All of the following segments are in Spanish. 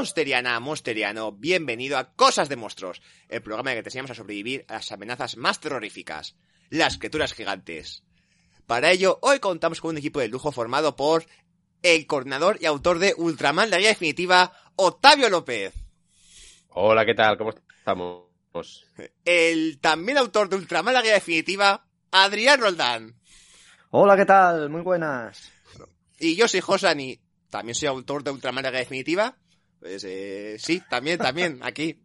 Monsteriana, Monsteriano, bienvenido a Cosas de Monstruos, el programa en el que te enseñamos a sobrevivir a las amenazas más terroríficas, las criaturas gigantes. Para ello, hoy contamos con un equipo de lujo formado por el coordinador y autor de Ultraman, la guía definitiva, Octavio López. Hola, ¿qué tal? ¿Cómo estamos? El también autor de Ultraman, la guía definitiva, Adrián Roldán. Hola, ¿qué tal? Muy buenas. Y yo soy Josani, también soy autor de Ultraman, la guía definitiva. Pues eh, sí, también, también, aquí.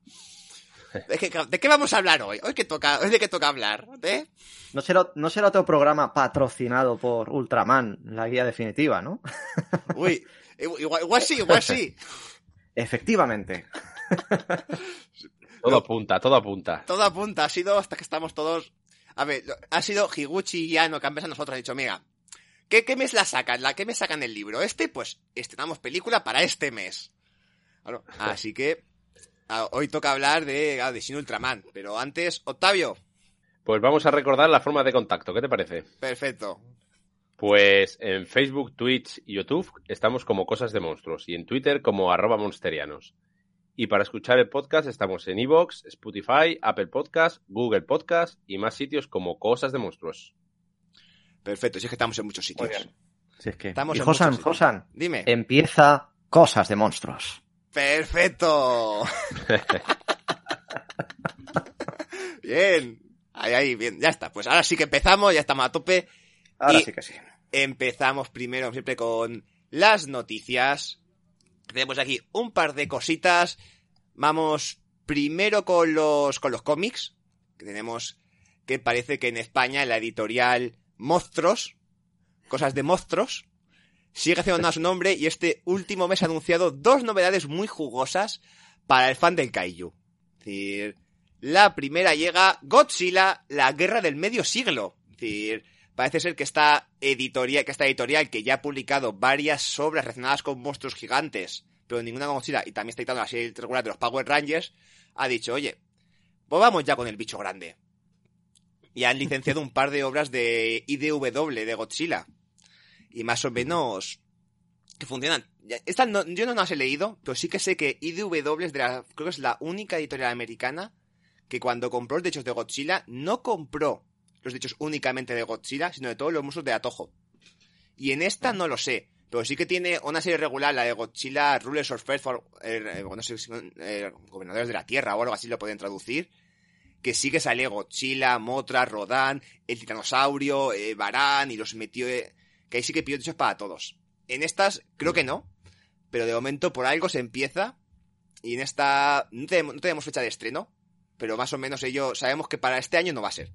¿De qué, de qué vamos a hablar hoy? ¿Hoy, que toca, hoy de qué toca hablar? ¿Eh? No será, no será otro programa patrocinado por Ultraman, la guía definitiva, ¿no? Uy, igual, igual sí, igual sí. Efectivamente. Todo apunta, todo apunta. Todo apunta, ha sido hasta que estamos todos... A ver, ha sido Higuchi y Ano que han pensado a nosotros, han dicho, mira, ¿qué, ¿qué mes la sacan? ¿La, ¿Qué mes sacan el libro? Este, pues, estrenamos película para este mes. Bueno, así que hoy toca hablar de, ah, de Shin Ultraman, pero antes, Octavio. Pues vamos a recordar la forma de contacto, ¿qué te parece? Perfecto. Pues en Facebook, Twitch y YouTube estamos como Cosas de Monstruos y en Twitter como arroba monsterianos. Y para escuchar el podcast estamos en Evox, Spotify, Apple Podcast, Google Podcast y más sitios como Cosas de Monstruos. Perfecto, si es que estamos en muchos sitios. Si es que... Estamos y en Josan. Josan, Dime. empieza Cosas de Monstruos. Perfecto. bien. Ahí, ahí, bien. Ya está. Pues ahora sí que empezamos, ya estamos a tope. Ahora Y- sí que sí. Empezamos primero siempre con las noticias. Tenemos aquí un par de cositas. Vamos primero con los, con los cómics. Que tenemos que parece que en España la editorial Monstruos, cosas de monstruos, sigue haciendo nada su nombre y este último mes ha anunciado dos novedades muy jugosas para el fan del Kaiju. Es decir, la primera llega Godzilla, la guerra del medio siglo. Es decir, parece ser que esta editorial, que esta editorial que ya ha publicado varias obras relacionadas con monstruos gigantes, pero ninguna con Godzilla, y también está editando la serie regular de los Power Rangers, ha dicho, oye, pues vamos ya con el bicho grande. Y han licenciado un par de obras de IDW de Godzilla. Y más o menos que funcionan. Esta no- yo no las he leído, pero sí que sé que IDW es de la, creo que es la única editorial americana que cuando compró los derechos de Godzilla no compró los derechos únicamente de Godzilla, sino de todos los monstruos de Atojo. Y en esta no lo sé, pero sí que tiene una serie regular, la de Godzilla Rulers of Earth, eh, eh, eh, gobernadores de la Tierra o algo así lo pueden traducir, que sí que sale Godzilla, Motra, Rodan, el titanosaurio, eh, Barán y los metió, que ahí sí que pidió derechos para todos. En estas creo que no, pero de momento por algo se empieza y en esta no tenemos, no tenemos fecha de estreno, pero más o menos ellos sabemos que para este año no va a ser.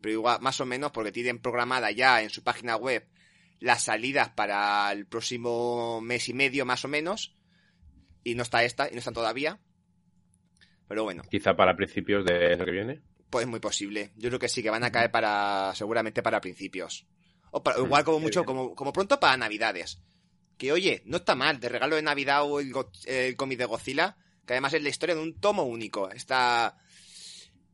Pero igual, más o menos, porque tienen programada ya en su página web las salidas para el próximo mes y medio, más o menos. Y no está esta, y no están todavía. Pero bueno, Quizá para principios de lo que viene. pues es muy posible. Yo creo que sí, que van a caer para, seguramente para principios. O para- igual como mucho, como, como pronto para navidades. Que oye, no está mal, de regalo de Navidad o el, cómic de Godzilla, que además es la historia de un tomo único. Está...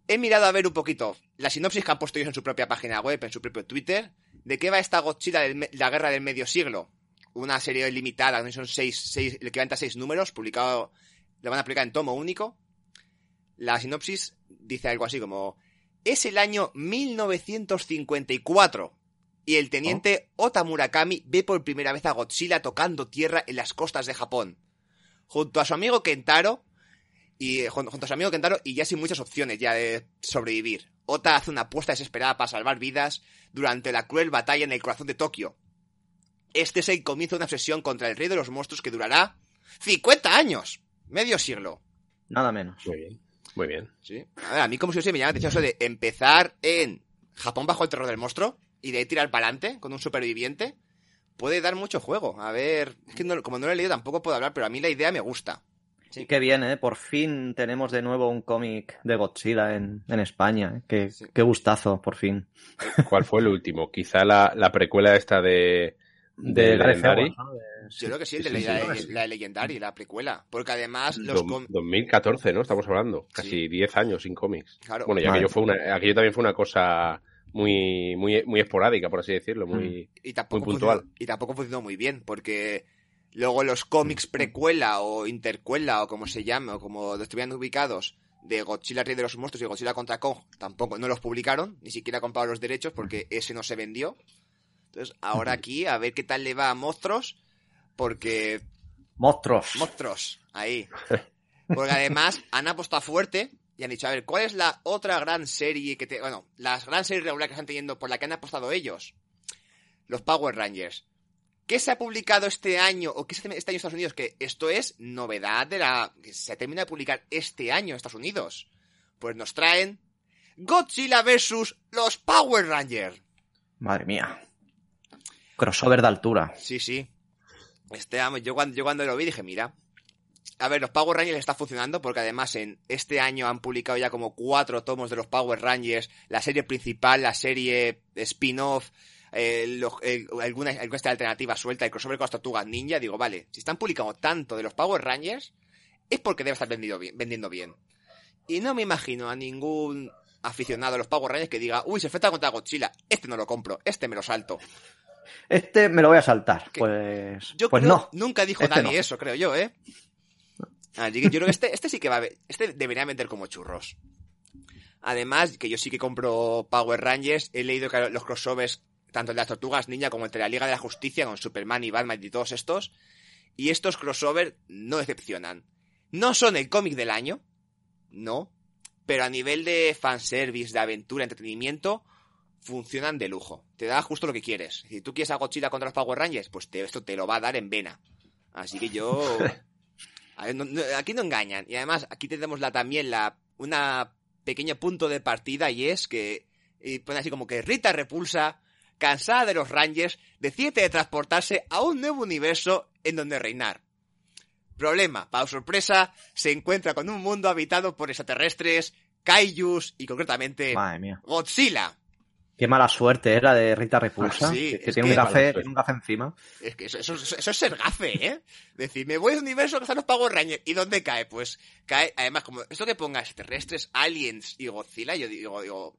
He mirado a ver un poquito la sinopsis que han puesto ellos en su propia página web, en su propio Twitter, de qué va esta Godzilla de la guerra del medio siglo. Una serie limitada, son seis, seis, el equivalente a seis números, publicado, lo van a publicar en tomo único. La sinopsis dice algo así como, es el año 1954 y el teniente Ota Murakami ve por primera vez a Godzilla tocando tierra en las costas de Japón. Junto a su amigo Kentaro, y eh, jun- junto a su amigo Kentaro y ya sin muchas opciones ya de sobrevivir. Ota hace una apuesta desesperada para salvar vidas durante la cruel batalla en el corazón de Tokio. Este es el comienzo de una obsesión contra el rey de los monstruos que durará 50 años, medio siglo. Nada menos. Muy bien. Muy bien. Sí. A ver, a mí como si me llama la atención eso de empezar en Japón bajo el terror del monstruo y de ahí tirar para adelante con un superviviente. Puede dar mucho juego. A ver, es que no- como no lo he leído tampoco puedo hablar, pero a mí la idea me gusta. Sí, qué bien, ¿eh? Por fin tenemos de nuevo un cómic de Godzilla en, en España. ¿eh? Qué, Sí. qué gustazo, por fin. ¿Cuál fue el último? Quizá la, la precuela esta de, de, Gareth Legendary. De- Yo creo que sí, el de Sí, la, sí. la, la de Legendary, la precuela. Porque además los... Com- 2014, ¿no? Estamos hablando. Casi Sí. 10 años sin cómics. Claro, Bueno, y aquello, fue una, aquello también fue una cosa muy, muy, muy esporádica, por así decirlo. Muy... y tampoco muy puntual. funcionó- y tampoco funcionó muy bien, porque Luego los cómics precuela o intercuela o como se llame o como estuvieran ubicados de Godzilla Rey de los Monstruos y Godzilla contra Kong tampoco no los publicaron, ni siquiera compraron los derechos porque ese no se vendió. Entonces, ahora aquí a ver qué tal le va a Monstruos porque Monstruos. Monstruos, ahí. Porque además han apostado fuerte y han dicho, a ver, ¿cuál es la otra gran serie que te... Bueno, las gran series regulares que están teniendo por la que han apostado ellos? Los Power Rangers. ¿Qué se ha publicado este año o qué se este año en Estados Unidos? Que esto es novedad de la... que se termina de publicar este año en Estados Unidos. Pues nos traen Godzilla vs. los Power Rangers. Madre mía. Crossover de altura. Sí, sí. Este, yo, cuando, yo cuando lo vi dije, mira. A ver, los Power Rangers está funcionando porque además en este año han publicado ya como cuatro tomos de los Power Rangers, la serie principal, la serie spin-off, eh, eh, alguna, alternativa suelta, el crossover con las tortugas ninja. Digo, vale, si están publicando tanto de los Power Rangers, es porque debe estar vendido bien, vendiendo bien. Y no me imagino a ningún aficionado a los Power Rangers que diga, uy, se enfrenta contra Godzilla, este no lo compro, este me lo salto. Este me lo voy a saltar. Pues, Yo pues creo- no. Nunca dijo Este nadie no. eso, creo yo, ¿eh? Así que yo creo que este, este sí que va a Este debería vender como churros. Además, que yo sí que compro Power Rangers. He leído que los crossovers, tanto de las tortugas ninja como de la Liga de la Justicia, con Superman y Batman y todos estos. Y estos crossovers no decepcionan. No son el cómic del año. No. Pero a nivel de fanservice, de aventura, entretenimiento, funcionan de lujo. Te da justo lo que quieres. Si tú quieres a Godzilla contra los Power Rangers, pues esto te lo va a dar en vena. Así que yo... No- no- aquí no engañan. Y además, aquí tenemos la, también la una pequeño punto de partida y es que y pone así como que Rita Repulsa, cansada de los Rangers, decide transportarse a un nuevo universo en donde reinar. Problema, para sorpresa, se encuentra con un mundo habitado por extraterrestres, kaijus y concretamente. Godzilla. Qué mala suerte era de Rita Repulsa. Ah, sí, que, tiene que- un, gafe, un gafe encima. Es que eso, eso- eso- es ser gafe, ¿eh? Decir, me voy a un universo que están los Power Rangers. ¿Y dónde cae? Pues cae, además, como esto que pongas terrestres, aliens y Godzilla, yo digo, digo,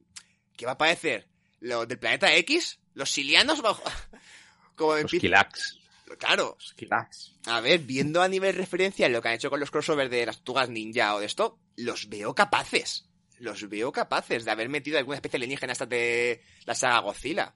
¿qué va a parecer? ¿Lo del planeta X? ¿Los silianos? bajo- Como Los Kilax. Claro. Esquilax. A ver, viendo a nivel referencia lo que han hecho con los crossovers de las Tugas Ninja o de esto, los veo capaces. Los veo capaces de haber metido alguna especie alienígena hasta de la saga Godzilla.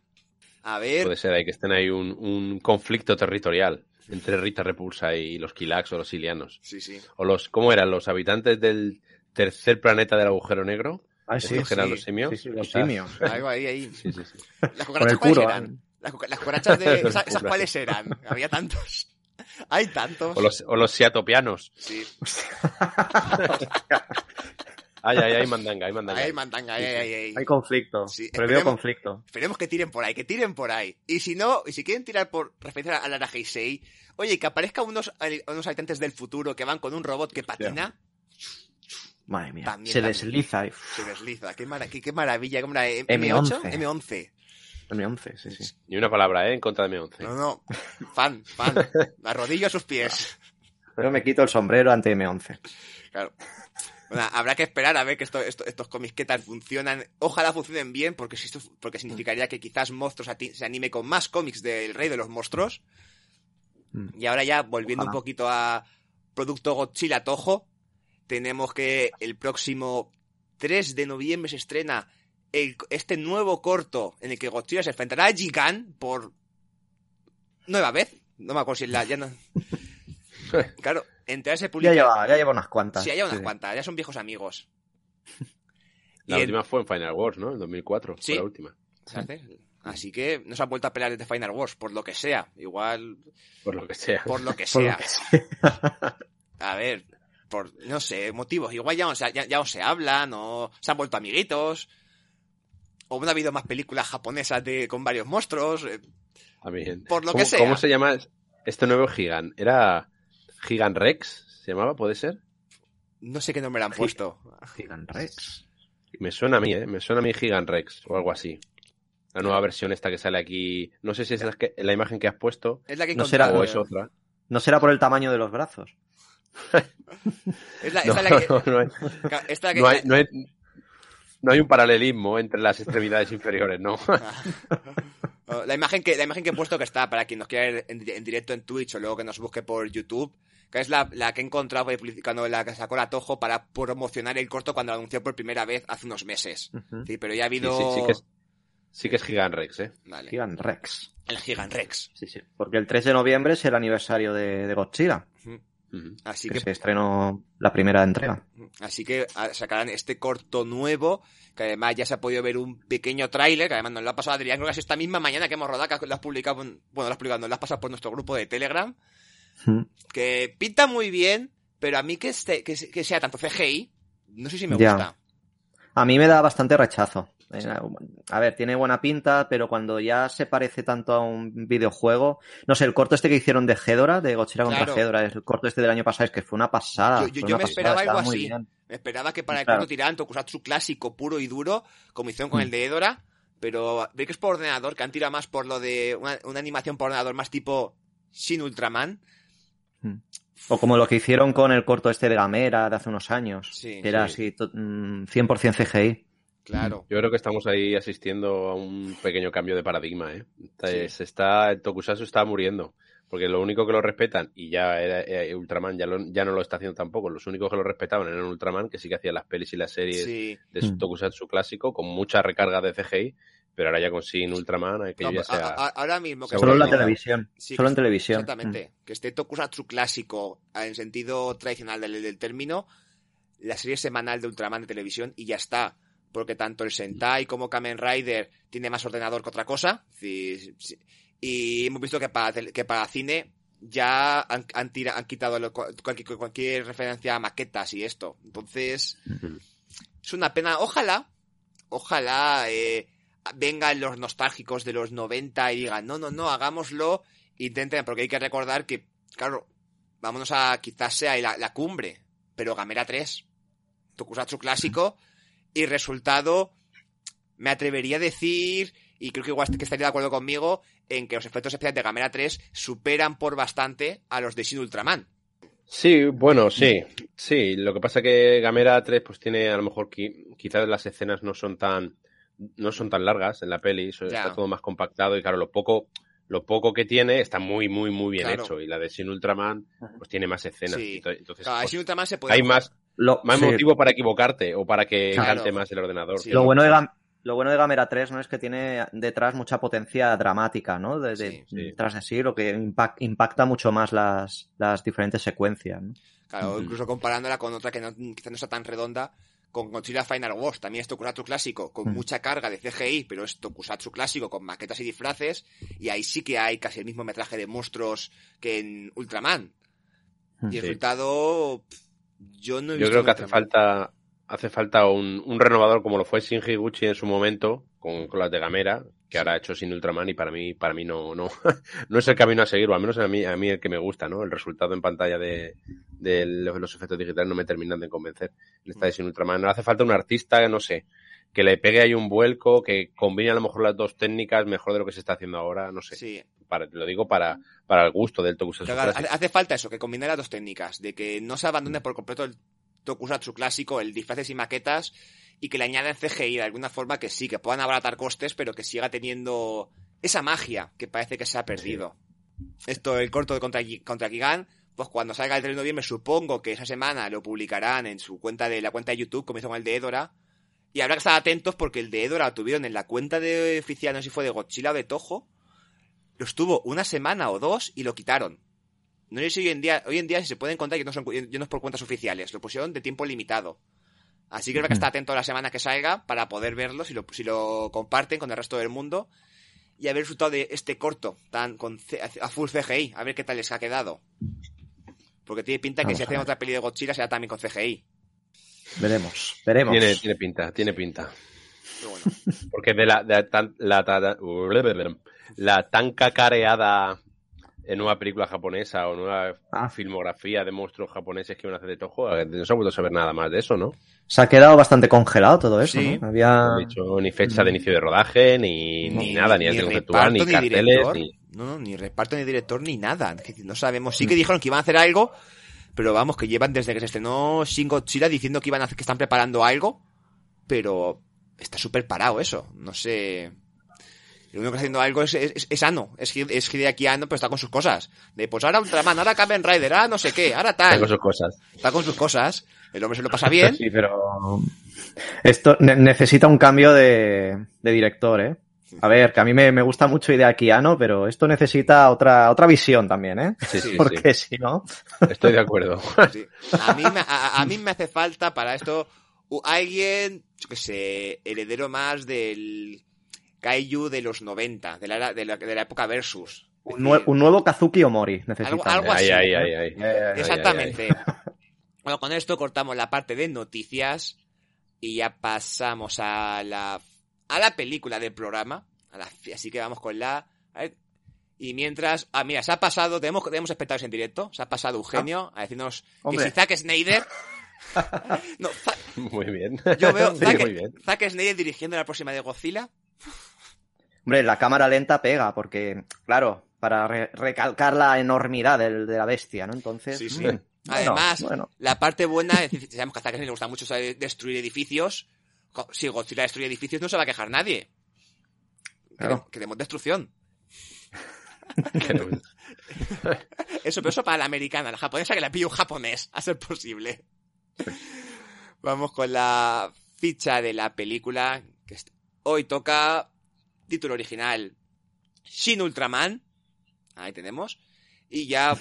A ver. Puede ser ahí que estén ahí un, un conflicto territorial entre Rita Repulsa y los Kilax o los Silianos. Sí, sí. O los, ¿cómo eran? Los habitantes del tercer planeta del agujero negro. Ay, sí, ¿Estos que eran sí. los simios? sí, sí, los simios. Algo ahí, ahí. Sí, sí, sí. Las cucarachas cuáles eran? Las, las cucarachas de... ¿Esas, cuáles eran? Había tantos. Hay tantos. O los, o los siatopianos. Sí. Ay, ay, ay, mandanga, ay, mandanga. Hay conflicto. Sí, Previo conflicto. Esperemos que tiren por ahí, que tiren por ahí. Y si no, y si quieren tirar por referencia a Lara Heisei, oye, que aparezcan unos, unos habitantes del futuro que van con un robot que patina, Madre mía. También, se también. desliza. y- se desliza. Qué, mara- qué, qué maravilla. ¿Qué maravilla. M11. M8? M11. M11, sí, sí. Ni una palabra, ¿eh? En contra de M11. No, no. Fan, fan. Arrodillo a sus pies. Pero me quito el sombrero ante M11. Claro. Bueno, habrá que esperar a ver que esto- esto- estos cómics qué tal funcionan. Ojalá funcionen bien, porque, si esto, porque significaría que quizás Monstruos se anime con más cómics del Rey de los Monstruos. Mm. Y ahora ya, volviendo Ojalá. un poquito a Producto Godzilla Toho, tenemos que el próximo 3 de noviembre se estrena el- este nuevo corto en el que Godzilla se enfrentará a Gigan por nueva vez. No me acuerdo si es la... Ya no... Claro, entre ese Ya publica... lleva, ya lleva unas cuantas. Sí, hay unas Sí. cuantas, ya son viejos amigos. La Y en- última fue en Final Wars, ¿no? En 2004. Sí. Fue la última. ¿sabes? Así que no se han vuelto a pelear desde Final Wars, por lo que sea. Igual, Por lo que sea. por lo que Por lo sea. que sea. A ver, por, no sé, motivos. Igual ya no, se, ya, ya no se hablan, o se han vuelto amiguitos. O no ha habido más películas japonesas de, con varios monstruos. eh, También. Por lo ¿Cómo, que sea. ¿Cómo se llama este nuevo Gigan? ¿Era Gigan Rex? ¿Se llamaba? ¿Puede ser? No sé qué nombre le han puesto. Gigan Rex. Me suena a mí, ¿eh? Me suena a mí Gigan Rex o algo así. La nueva versión esta que sale aquí. No sé si es la, que- la imagen que has puesto Es la que No será- o es otra. ¿No será por el tamaño de los brazos? Es la, No, esta es la que, no, no hay, un paralelismo entre las extremidades inferiores, ¿no. La imagen que, la imagen que he puesto que está, para quien nos quiera ver en, en directo en Twitch o luego que nos busque por YouTube, que es la, la que he encontrado cuando la que sacó la Tojo para promocionar el corto cuando lo anunció por primera vez hace unos meses. Sí, pero ya ha Sí, habido... sí, sí que es, sí que es Giganrex, ¿eh? Vale. Gigan Rex. El Gigan Rex. Sí, sí. Porque el 3 de noviembre es el aniversario de, de Godzilla. Ujú. Así que, que se estrenó la primera entrega. Así que ah, sacarán este corto nuevo, que además ya se ha podido ver un pequeño tráiler, que además nos lo ha pasado Adrián, creo que es esta misma mañana que hemos rodado, que lo has publicado, en- bueno, lo has publicado, nos lo has pasado por nuestro grupo de Telegram, Mm. que pinta muy bien, pero a mí que, este, que, se- que sea tanto CGI, no sé si me Ya. gusta. A mí me da bastante rechazo. Eh, A ver, tiene buena pinta, pero cuando ya se parece tanto a un videojuego, no sé, el corto este que hicieron de Hedora, de Godzilla contra Claro. Hedora, el corto este del año pasado, es que fue una pasada. Yo- yo- fue yo una me pasada, esperaba algo así. bien. Me esperaba que para el Claro. corto tiraran Tokusatsu clásico, puro y duro, como hicieron con Mm. el de Edora, pero ve que es por ordenador, que han tirado más por lo de una, una animación por ordenador más tipo Sin Ultraman. O como lo que hicieron con el corto este de Gamera de hace unos años, Sí, que era sí. así, to- mm, 100% CGI. Claro. Yo creo que estamos ahí asistiendo a un pequeño cambio de paradigma, ¿eh? Está- Sí. Se está, el Tokusatsu está muriendo. Porque lo único que lo respetan, y ya era, eh, Ultraman ya, lo- ya no lo está haciendo tampoco, los únicos que lo respetaban eran Ultraman, que sí que hacía las pelis y las series Sí. de su Mm. Tokusatsu clásico, con mucha recarga de CGI, pero ahora ya con Sin Ultraman, aquello No, ya sea... a- ahora mismo que Solo en la televisión. Sí, Solo que- en televisión. Exactamente. Que esté Tokusatsu clásico en sentido tradicional del, del término, la serie semanal de Ultraman de televisión y ya está. Porque tanto el Sentai como Kamen Rider tiene más ordenador que otra cosa. Sí, sí. Y hemos visto que para, que para cine ya han, han, tira- han quitado lo- cualquier, cualquier referencia a maquetas y esto. Entonces, es una pena. Ojalá, ojalá eh, vengan los nostálgicos de los 90 y digan, no, no, no, hagámoslo, intenten, porque hay que recordar que, claro, vámonos a quizás sea la, la cumbre, pero Gamera 3, Tokusatsu clásico, y resultado, me atrevería a decir, y creo que igual que estaría de acuerdo conmigo, en que los efectos especiales de Gamera 3 superan por bastante a los de Shin Ultraman. Sí, bueno, sí, sí. Lo que pasa que Gamera 3 pues tiene a lo mejor qui- quizás las escenas no son tan no son tan largas en la peli, eso está todo más compactado y claro, lo poco lo poco que tiene está muy muy muy bien Claro. hecho y la de Sin Ultraman pues tiene más escenas. Sí. Entonces Claro, pues, Shin Ultraman se puede hay más Lo, más sí, motivo para equivocarte o para que Claro. cante más el ordenador. Sí. Lo bueno de Gam- lo bueno de Gamera 3 ¿no? es que tiene detrás mucha potencia dramática, ¿no? De, de- Sí, sí. Detrás de sí, lo que impac- impacta mucho más las, las diferentes secuencias. ¿no? Claro, incluso comparándola con otra que no, quizá no está tan redonda, con Godzilla Final Wars, también es Tokusatsu clásico, con Mm. mucha carga de CGI, pero es Tokusatsu clásico con maquetas y disfraces, y ahí sí que hay casi el mismo metraje de monstruos que en Ultraman. Y el Sí. resultado, yo no he Yo visto creo que hace falta hace falta un, un renovador como lo fue Shinji Gucci en su momento con, con las de Gamera, que ahora ha hecho sin Ultraman y para mí para mí no no no es el camino a seguir, o al menos a mí a mí el que me gusta, ¿no? El resultado en pantalla de, de los, efectos digitales no me terminan de convencer. En esta de sin Ultraman hace falta un artista, no sé, que le pegue ahí un vuelco, que combine a lo mejor las dos técnicas mejor de lo que se está haciendo ahora, no sé. Sí, Para, lo digo para, para el gusto del Tokusatsu Claro, hace, falta eso, que combine las dos técnicas, de que no se abandone por completo el Tokusatsu clásico, el disfraces y maquetas, y que le añadan CGI de alguna forma que sí, que puedan abaratar costes, pero que siga teniendo esa magia que parece que se ha perdido. Esto, el corto de contra, contra Gigan, pues cuando salga el 3 de noviembre, supongo que esa semana lo publicarán en su cuenta de la cuenta de YouTube, como hizo con el de Edora. Y habrá que estar atentos porque el de Edora lo tuvieron en la cuenta de oficial, no sé si fue de Godzilla o de Toho. Lo estuvo una semana o dos y lo quitaron. No sé si hoy en día, hoy en día si se puede encontrar que no son, yo no es por cuentas oficiales, lo pusieron de tiempo limitado. Así que habrá que estar atento a la semana que salga para poder verlo, si lo, si lo comparten con el resto del mundo. Y haber disfrutado de este corto tan con C- a full CGI, a ver qué tal les ha quedado. Porque tiene pinta que Vamos si a hacen otra peli de Godzilla será también con CGI. Veremos, veremos. Tiene, tiene pinta, tiene pinta. Pero bueno. Porque de la, de la tan, la, la tan cacareada eh, nueva película japonesa o nueva Ah. filmografía de monstruos japoneses que van a hacer de Toho, no se ha vuelto a saber nada más de eso, ¿no? Se ha quedado bastante congelado todo eso, Sí. ¿no? Había... No han dicho ni fecha de inicio de rodaje, ni, ni, nada, ni, arte conceptual, ni carteles, director. ni... No, no, ni reparto, ni director, ni nada. Es decir, No sabemos. Sí que dijeron que iban a hacer algo, pero vamos, que llevan desde que se estrenó Shin Godzilla diciendo que iban a hacer, que están preparando algo, pero está súper parado eso. No sé. Lo único que está haciendo algo es, es, es Ano, es, es Hideaki Anno, pero está con sus cosas. De, pues ahora Ultraman, ahora Kamen Rider, ahora no sé qué, ahora tal. Tengo sus cosas. Está con sus cosas. El hombre se lo pasa bien. Sí, pero esto ne- necesita un cambio de, de director, ¿eh? A ver, que a mí me, me gusta mucho Hideaki Anno, pero esto necesita otra, otra visión también, ¿eh? Sí, sí, Porque si no... sí. Estoy de acuerdo. Sí. A, mí me, a, a mí me hace falta para esto alguien, yo qué sé, heredero más del Kaiju de los 90, de la, de la, de la época Versus. Un, nue- decir, un nuevo Kazuki Omori necesitamos. algo así. Ahí, ahí, ahí, ahí. Eh, Exactamente. Bueno, con esto cortamos la parte de noticias y ya pasamos a la a la película del programa. A la, así que vamos con la. a ver. y mientras. Ah, mira, se ha pasado. Tenemos, tenemos espectadores en directo. Se ha pasado Eugenio a decirnos que Hombre. si Zack Snyder. no, Zack- Muy bien. yo veo Sí, Zack, muy bien. Zack Snyder dirigiendo la próxima de Godzilla. Hombre, la cámara lenta pega, porque, claro, para re- recalcar la enormidad del- de la bestia, ¿no? Entonces. Sí, sí. bueno, Además, bueno. la parte buena, es decir, sabemos que a Zack le gusta mucho saber destruir edificios. Si Godzilla destruye edificios, no se va a quejar nadie. Claro. Queremos, queremos destrucción. Eso, pero eso para la americana, la japonesa que la pille un japonés, a ser posible. Vamos con la ficha de la película. Que hoy toca título original Shin Ultraman. Ahí tenemos. Y ya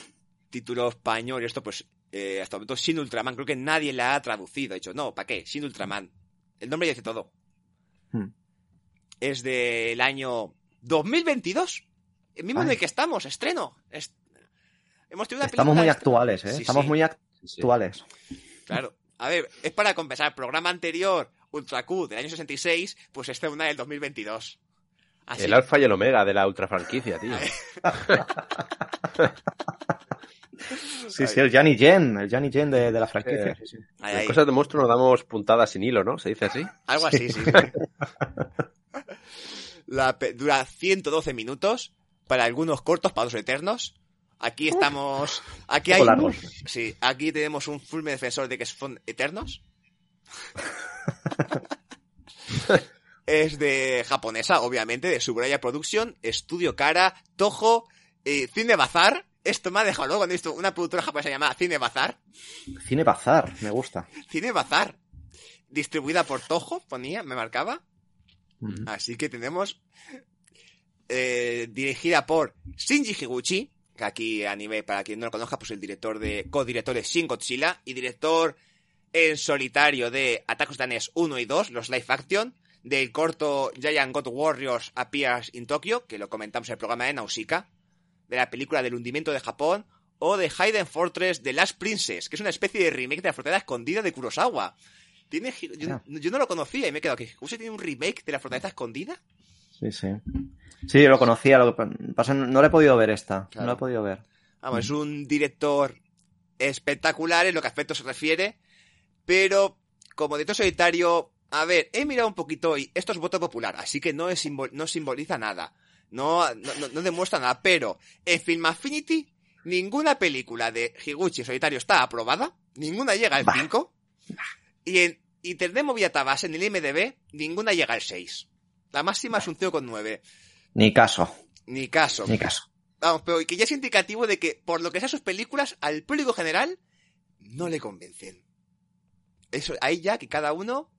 título español. Y esto, pues, eh, hasta el momento Shin Ultraman. Creo que nadie la ha traducido. Ha dicho, no, ¿para qué? Shin Ultraman. El nombre ya dice todo. Hmm. Es del año 2022. El mismo en el que estamos, estreno. Es- Hemos tenido una Estamos muy actuales, ¿eh? Sí, Estamos sí, muy Sí. actuales. Claro. A ver, es para compensar. Programa anterior, Ultra Q del año 66, pues este es una del 2022. Así. El alfa y el omega de la ultra franquicia, tío. Sí, sí, el Johnny Jen, el Johnny Jen de, de la franquicia. Sí, sí. Ahí, En ahí. cosas de monstruo nos damos puntadas sin hilo, ¿no? ¿Se dice así? Algo así, sí. La pe- dura 112 minutos. Para algunos cortos, para otros eternos. Aquí estamos. Aquí hay. poco largos. Sí, aquí tenemos un firme defensor de que son eternos. es de japonesa, obviamente, de Subraya Production, Estudio Cara, Toho, eh, Cine Bazar. Esto me ha dejado luego cuando he visto una productora japonesa llamada Cine Bazar. Cine Bazar, me gusta. Cine Bazar. Distribuida por Toho, ponía, me marcaba. Así que tenemos eh, dirigida por Shinji Higuchi, que aquí a nivel, para quien no lo conozca, pues el director de, co-director de Shin Godzilla y director en solitario de Attack on Titanes 1 y 2, los live action, del corto Giant God Warriors Appears in Tokyo, que lo comentamos en el programa de Nausicaa, de la película del hundimiento de Japón, o de Hidden Fortress The Last Princess, que es una especie de remake de la fortaleza escondida de Kurosawa. Tiene, yo, Ah. yo no lo conocía y me he quedado que ¿Higuchi tiene un remake de la fortaleza escondida? Sí, sí. Sí, yo lo conocía, lo que pasa, no le he podido ver esta. Claro. No la he podido ver. Vamos, es un director espectacular en lo que a aspecto se refiere, pero como director solitario, a ver, he mirado un poquito y esto es voto popular, así que no, es simbol- no simboliza nada, no, no, no- demuestra nada, pero en Film Affinity ninguna película de Higuchi solitario está aprobada, ninguna llega al 5, y en Internet Movie Database, en el IMDB, ninguna llega al 6. La máxima es un 5,9. Ni caso, Ni caso. ni caso. Vamos, pero que ya es indicativo de que, por lo que sea sus películas, al público general no le convencen. Eso, ahí ya que cada uno.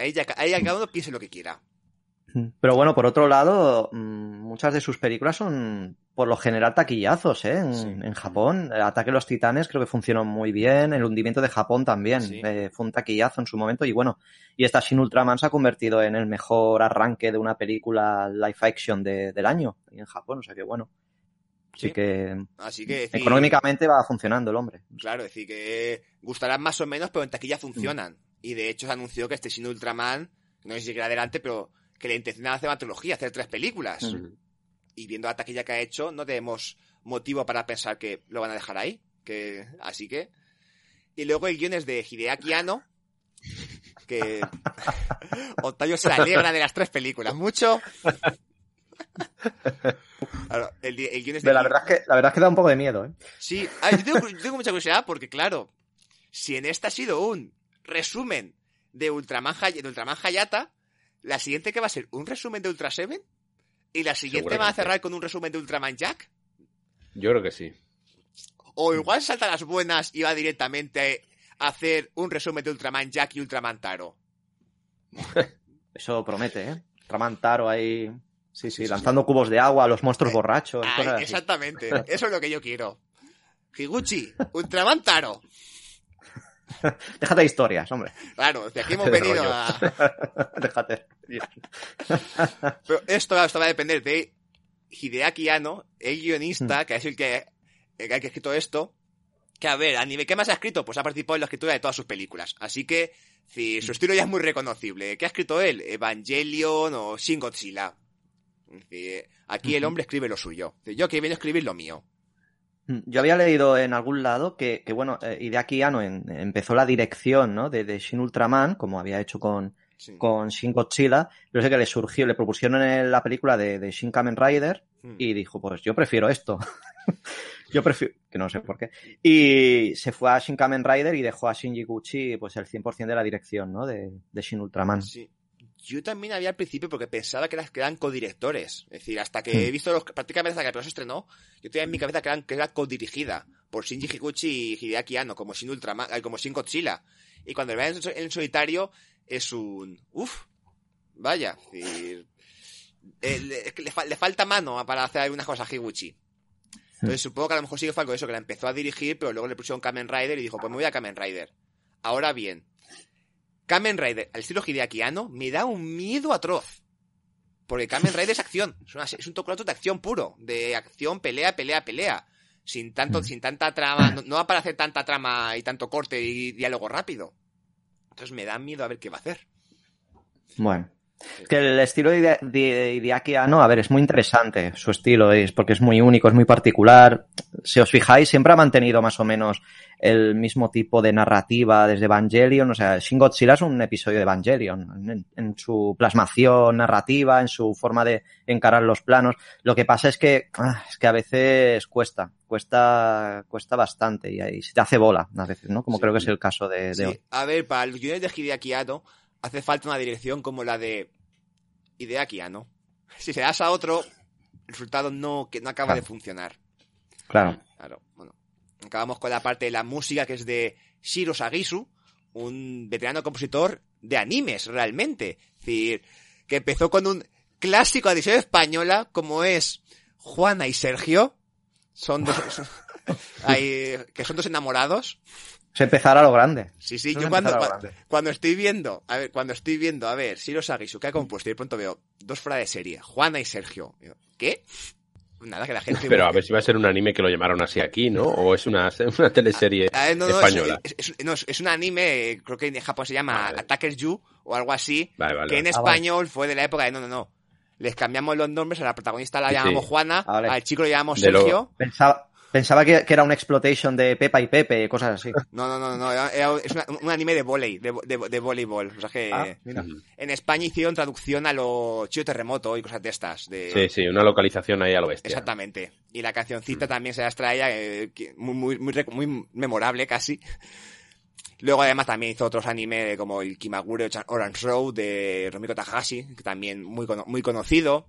Ahí ya, ahí cada uno piense lo que quiera. Pero bueno, por otro lado, mm, muchas de sus películas son por lo general taquillazos, ¿eh? En, Sí. en Japón. El Ataque a los Titanes creo que funcionó muy bien. El hundimiento de Japón también. Sí. eh, fue un taquillazo en su momento. Y bueno, y esta Shin Ultraman se ha convertido en el mejor arranque de una película live action de- del año en Japón. O sea que bueno. Así Sí. que Así que decir, económicamente va funcionando el hombre. Claro, decir que gustarán más o menos, pero en taquilla funcionan. Y de hecho se anunció que este Shin Ultraman, no sé si llegará adelante, pero que le intencionan hacer una trilogía, hacer tres películas. Y viendo la taquilla que ha hecho, no tenemos motivo para pensar que lo van a dejar ahí. Que, así que. Y luego el guion es de Hideaki Anno, que Octavio se la alegra de las tres películas. Mucho. Claro, el, di- el guion es de Pero la verdad es que, la verdad es que da un poco de miedo, ¿eh? Sí, ah, yo tengo, yo tengo mucha curiosidad porque, claro, si en esta ha sido un resumen de Ultraman, de Ultraman Hayata, la siguiente que va a ser un resumen de Ultra Seven, ¿Y la siguiente va a cerrar con un resumen de Ultraman Jack? Yo creo que sí. O igual salta las buenas y va directamente a hacer un resumen de Ultraman Jack y Ultraman Taro. Eso promete, ¿eh? Ultraman Taro ahí. Sí, sí, sí, lanzando cubos de agua a los monstruos Eh, borrachos. Ay, cosas así. exactamente, eso es lo que yo quiero. Higuchi, Ultraman Taro. Déjate de historias, hombre. Claro, de aquí hemos venido a... Déjate. Pero esto, esto va a depender de Hideaki Anno, el guionista, que es el que, el que ha escrito esto. Que a ver, a nivel, ¿qué más ha escrito? Pues ha participado en la escritura de todas sus películas. Así que, si su estilo ya es muy reconocible. ¿Qué ha escrito él? Evangelion o Shin Godzilla. Aquí el hombre escribe lo suyo. Yo que viene a escribir lo mío. Yo había leído en algún lado que, que bueno, eh, Hideaki Anno en- empezó la dirección, ¿no? De, de Shin Ultraman, como había hecho con, Sí. con Shin Godzilla. Pero sé que le surgió, le propusieron en la película de, de Shin Kamen Rider Hmm. y dijo, pues yo prefiero esto. yo prefiero, que no sé por qué. Y se fue a Shin Kamen Rider y dejó a Shinji Gucci pues el 100% de la dirección, ¿no? De, de Shin Ultraman. Sí. Yo también había al principio porque pensaba que eran, que eran codirectores. Es decir, hasta que Hmm. he visto los, prácticamente hasta que el se estrenó, yo tenía en mi cabeza que, eran, que era codirigida por Shinji Higuchi y Hideaki Anno, como Shin Ultraman, como Shin Godzilla. Y cuando lo ven en, solitario, es un, uff, vaya, es decir, eh, le, le le falta mano para hacer algunas cosas a Higuchi. Entonces supongo que a lo mejor sí que fue algo de eso, que la empezó a dirigir, pero luego le pusieron Kamen Rider y dijo, pues me voy a Kamen Rider. Ahora bien, Kamen Rider, al estilo Hideaki Anno, me da un miedo atroz. Porque Kamen Rider es acción, es, una- es un tocolato de acción puro, de acción, pelea, pelea, pelea. Sin tanto, Mm. sin tanta trama, no, no va para hacer tanta trama y tanto corte y diálogo rápido. Entonces me da miedo a ver qué va a hacer. Bueno. Que el estilo de, de Hideaki Anno, a ver, es muy interesante su estilo, es porque es muy único, es muy particular. Si os fijáis, siempre ha mantenido más o menos el mismo tipo de narrativa desde Evangelion. O sea, Shin Godzilla es un episodio de Evangelion en, en su plasmación narrativa, en su forma de encarar los planos. Lo que pasa es que, ah, es que a veces cuesta, cuesta, cuesta bastante y ahí se te hace bola a veces, ¿no? Como Sí. creo que es el caso de, de Sí, a ver, para los guiones de Hideaki Anno hace falta una dirección como la de Hideaki Anno. Si se das a otro, el resultado no, que no acaba Claro. de funcionar. Claro. Claro, bueno. Acabamos con la parte de la música que es de Shiro Sagisu, un veterano compositor de animes, realmente. Es decir, que empezó con un clásico de edición española como es Juana y Sergio. Son dos, hay- que son dos enamorados. Es empezar a lo grande. Sí, sí, Eso yo cuando, cuando estoy viendo, a ver, cuando estoy viendo, a ver, Shiro Sagisu, que ha compuesto, y de pronto veo dos fuera de serie, Juana y Sergio. Digo, ¿Qué? Nada, que la gente... Pero a ver si va a ser un anime que lo llamaron así aquí, ¿no? O es una, una teleserie A ver, no, no, española. Es, es- no, es- es un anime, creo que en Japón se llama Vale. Attackers You o algo así, Vale, vale. que en Ah, español fue de la época de no, no, no. Les cambiamos los nombres, a la protagonista la llamamos sí. Juana, Ah, vale. al chico lo llamamos De lo- Sergio. Pensaba, pensaba que, que era una exploitation de Pepa y Pepe, cosas así. No, no, no, no, era- era- es una- un anime de volei, de, de, de voleibol. O sea que Ah, mira. En España hicieron traducción a lo Chío Terremoto y cosas de estas. De, Sí, sí, una localización ahí a lo bestia. Exactamente. Y la cancioncita Mm. también se las traía, eh, muy, muy, muy, muy memorable casi. Luego además también hizo otros anime como el Kimagure Orange Road de Romiko Takahashi, que también muy, cono- muy conocido.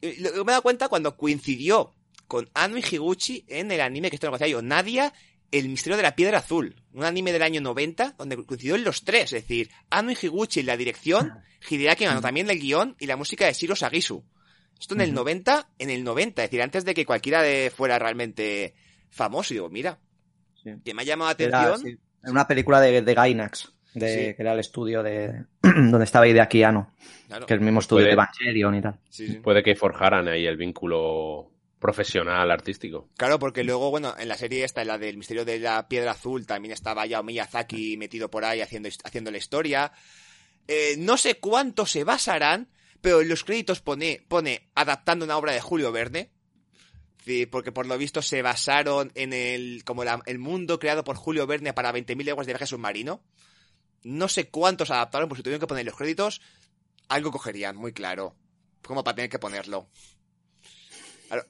Y lo- me he dado cuenta cuando coincidió con Anu y Higuchi en el anime que esto no conocía yo, Nadia, El misterio de la piedra azul, un anime del año 90 donde coincidió en los tres, es decir, Anu y Higuchi en la dirección, Hideaki Anno también en el guion y la música de Shiro Sagisu. Esto en el Ujú. 90, en el 90, es decir, antes de que cualquiera de fuera realmente famoso. Y digo, mira, Sí. que me ha llamado la Era, atención. sí, era una película de, de Gainax, de, Sí. que era el estudio de donde estaba Hideaki Anno, Claro, que es el mismo estudio Puede- de Evangelion y tal. sí, sí. Puede que forjaran ahí el vínculo profesional artístico. Claro, porque luego, bueno, en la serie esta, en la del misterio de la piedra azul, también estaba ya Miyazaki metido por ahí haciendo, haciendo la historia. Eh, no sé cuánto se basarán, pero en los créditos pone, pone adaptando una obra de Julio Verne. Sí, porque por lo visto se basaron en el, como el mundo creado por Julio Verne para 20.000 leguas de viaje submarino. No sé cuántos adaptaron, pues si tuvieron que poner los créditos, algo cogerían, muy claro. Como para tener que ponerlo.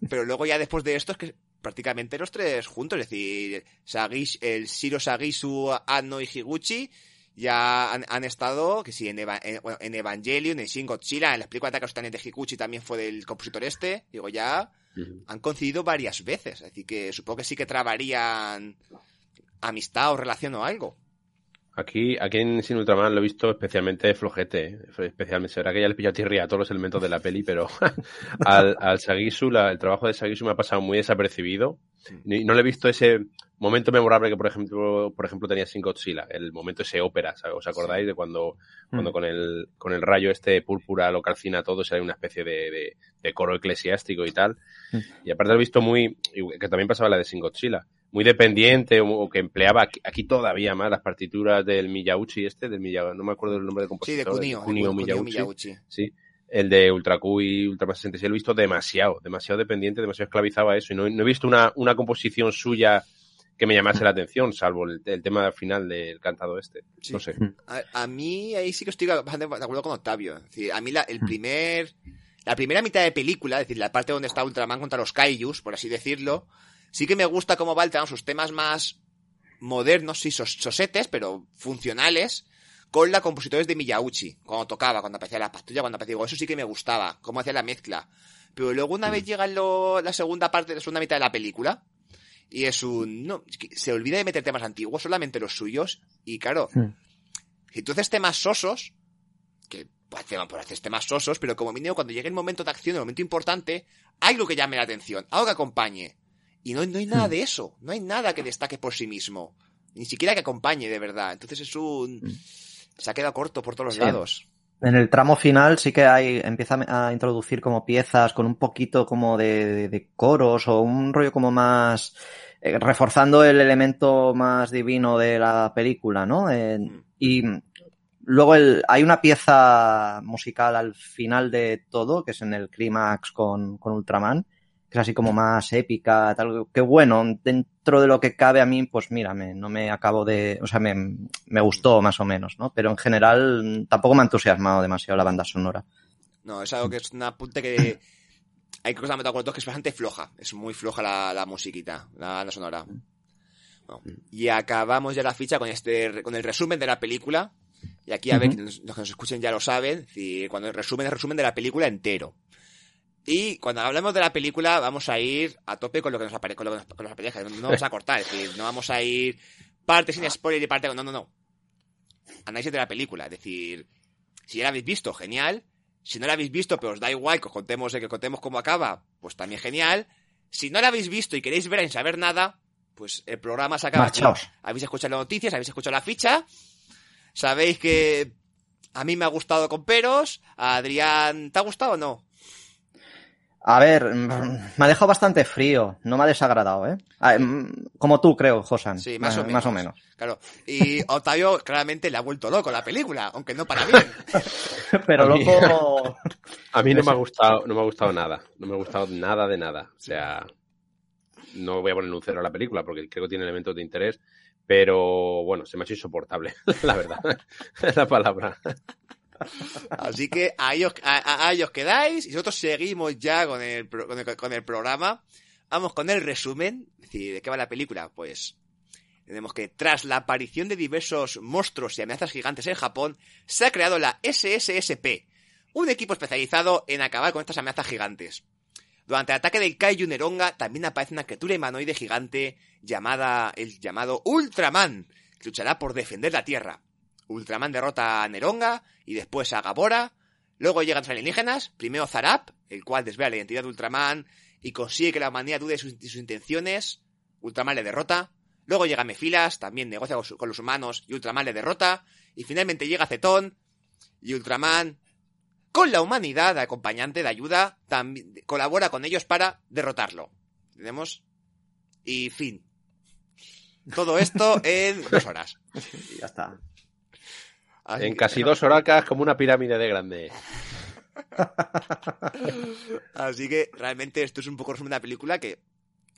Pero luego ya después de esto es que prácticamente los tres juntos, es decir, Sagish, el Shiro Sagisu, Anno y Higuchi, ya han, han estado, que sí, en, Eva- en, bueno, en Evangelion, en Shin Godzilla, en la película de Ataque a de Hikuchi también fue del compositor este. Digo, ya han coincidido varias veces. Así que supongo que sí que trabarían amistad o relación o algo. Aquí, aquí en Sin Ultraman lo he visto especialmente flojete. ¿eh? Especialmente, será que ya le pillado tirria a todos los elementos de la peli, pero al, al Sagisu, la- el trabajo de Sagisu me ha pasado muy desapercibido. Y no le he visto ese momento memorable que, por ejemplo, por ejemplo tenía Sin Godzilla, el momento ese ópera, ¿sabes? ¿os acordáis de cuando, cuando Mm. con el, con el rayo este púrpura lo calcina todo, sale una especie de, de- de coro eclesiástico y tal? Mm. Y aparte lo he visto muy, que también pasaba la de Sin Godzilla, muy dependiente o, o que empleaba aquí, aquí todavía más las partituras del Miyauchi este, del Miya- no me acuerdo del nombre del Sí, de compositor. Kunio. el de Kunio Kunio Miyauchi. Miyauchi. Sí, el de Ultra Q y Ultraman 66 lo he visto demasiado, demasiado dependiente, demasiado esclavizado a eso. Y no, no he visto una, una composición suya que me llamase la atención, salvo el, el tema final del cantado este. Sí. No sé. A, a mí ahí sí que estoy bastante de acuerdo con Octavio. Es decir, a mí la, el Mm. primer, la primera mitad de película, es decir, la parte donde está Ultraman contra los Kaijus, por así decirlo, sí que me gusta cómo va alterando sus temas más modernos y sos- sosetes, pero funcionales, con la compositores de Miyauchi, cuando tocaba, cuando aparecía la patrulla, cuando aparecía, digo, eso sí que me gustaba, cómo hacía la mezcla. Pero luego una vez llega lo- la segunda parte, la segunda mitad de la película, y es un, no, se olvida de meter temas antiguos, solamente los suyos, y claro, Mm. si tú haces temas sosos, que pues, hace- pues, haces temas sosos, pero como mínimo cuando llegue el momento de acción, el momento importante, hay algo que llame la atención, algo que acompañe. Y no, no hay nada de eso, no hay nada que destaque por sí mismo, ni siquiera que acompañe de verdad. Entonces es un... Se ha quedado corto por todos los Sí. lados. En el tramo final sí que hay, empieza a introducir como piezas con un poquito como de, de- de coros o un rollo como más eh, reforzando el elemento más divino de la película, ¿no? Eh, y luego el, hay una pieza musical al final de todo, que es en el clímax con, con Ultraman, que es así como más épica, tal, que bueno, dentro de lo que cabe a mí, pues mírame, no me acabo de, o sea, me, me gustó más o menos, ¿no? Pero en general mm, tampoco me ha entusiasmado demasiado la banda sonora. No, es algo que es un apunte que... Hay cosas que me que es bastante floja. Es muy floja la, la musiquita, la, la sonora. Bueno, y acabamos ya la ficha con este con el resumen de la película. Y aquí, a ver, los que nos escuchen ya lo saben. Es decir, cuando el resumen es resumen de la película entero. Y cuando hablemos de la película, vamos a ir a tope con lo que nos aparece, con lo que nos, con los aparece. No, no vamos a cortar, es decir, no vamos a ir parte sin spoiler y parte con. No, no, no. Análisis de la película. Es decir, si ya la habéis visto, genial. Si no la habéis visto, pero os da igual que os contemos, eh, que contemos cómo acaba, pues también genial. Si no la habéis visto y queréis ver sin saber nada, pues el programa se acaba. Marchaos. Habéis escuchado las noticias, habéis escuchado la ficha. Sabéis que a mí me ha gustado con peros. A Adrián, ¿te ha gustado o no? A ver, mm, me ha dejado bastante frío, no me ha desagradado, ¿eh? Ah, mm, Como tú, creo, Josan. Sí, más o Eh, menos. Más o menos. Claro. Y Octavio claramente le ha vuelto loco la película, aunque no para bien. Pero A mí- loco... A mí no me ha gustado, no me ha gustado nada. No me ha gustado nada de nada. O sea, no voy a poner un cero a la película porque creo que tiene elementos de interés, pero bueno, se me ha hecho insoportable, la verdad. Es la palabra. Así que a- a- ahí os quedáis y nosotros seguimos ya con el, con el, con el programa. Vamos con el resumen. Es decir, ¿de qué va la película? Pues tenemos que tras la aparición de diversos monstruos y amenazas gigantes en Japón, se ha creado la SSSP, un equipo especializado en acabar con estas amenazas gigantes. Durante el ataque del Kaiju Neronga también aparece una criatura humanoide gigante llamada el llamado Ultraman, que luchará por defender la Tierra. Ultraman derrota a Neronga y después a Gabora. Luego llegan los alienígenas, primero Zarap, el cual desvela la identidad de Ultraman y consigue que la humanidad dude de sus, sus intenciones. Ultraman le derrota. Luego llega Mefilas, también negocia con, los humanos y Ultraman le derrota. Y finalmente llega Cetón y Ultraman, con la humanidad acompañante, de ayuda, también colabora con ellos para derrotarlo. ¿Entendemos? Y fin. Todo esto en dos horas. Ya está. Así En que- casi dos horacas como una pirámide de grande. Así que realmente esto es un poco resumen de la película que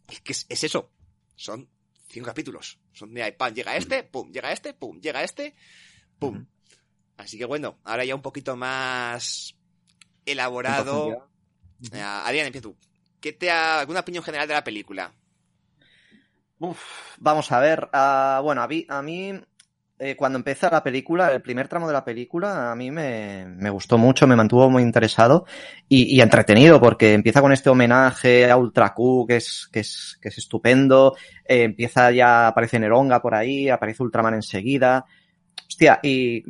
es, que es, es eso. Son cinco capítulos. Son de pam, llega este, pum, llega este, pum, llega este, pum. Así que bueno, ahora ya un poquito más elaborado. Eh, Adrián, empieza tú. ¿Qué te ha, alguna opinión general de la película? Uf, vamos a ver. ah, bueno, a mí, a mí eh, cuando empieza la película, el primer tramo de la película, a mí me, me gustó mucho, me mantuvo muy interesado y, y, entretenido, porque empieza con este homenaje a Ultra Q, que es, que es, que es estupendo, eh, empieza ya, aparece Neronga por ahí, aparece Ultraman enseguida, hostia, y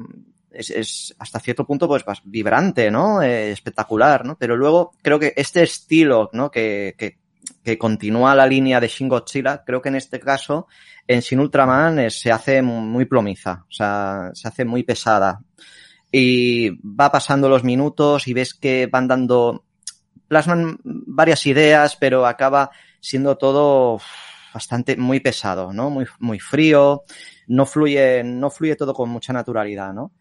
es, es hasta cierto punto pues vibrante, ¿no? Eh, espectacular, ¿no? Pero luego creo que este estilo, ¿no? Que, que, que continúa la línea de Shin Godzilla, creo que en este caso en Shin Ultraman eh, se hace muy plomiza, o sea, se hace muy pesada. Y va pasando los minutos y ves que van dando, plasman varias ideas, pero acaba siendo todo bastante muy pesado, ¿no? Muy, muy frío, no fluye, no fluye todo con mucha naturalidad, ¿no?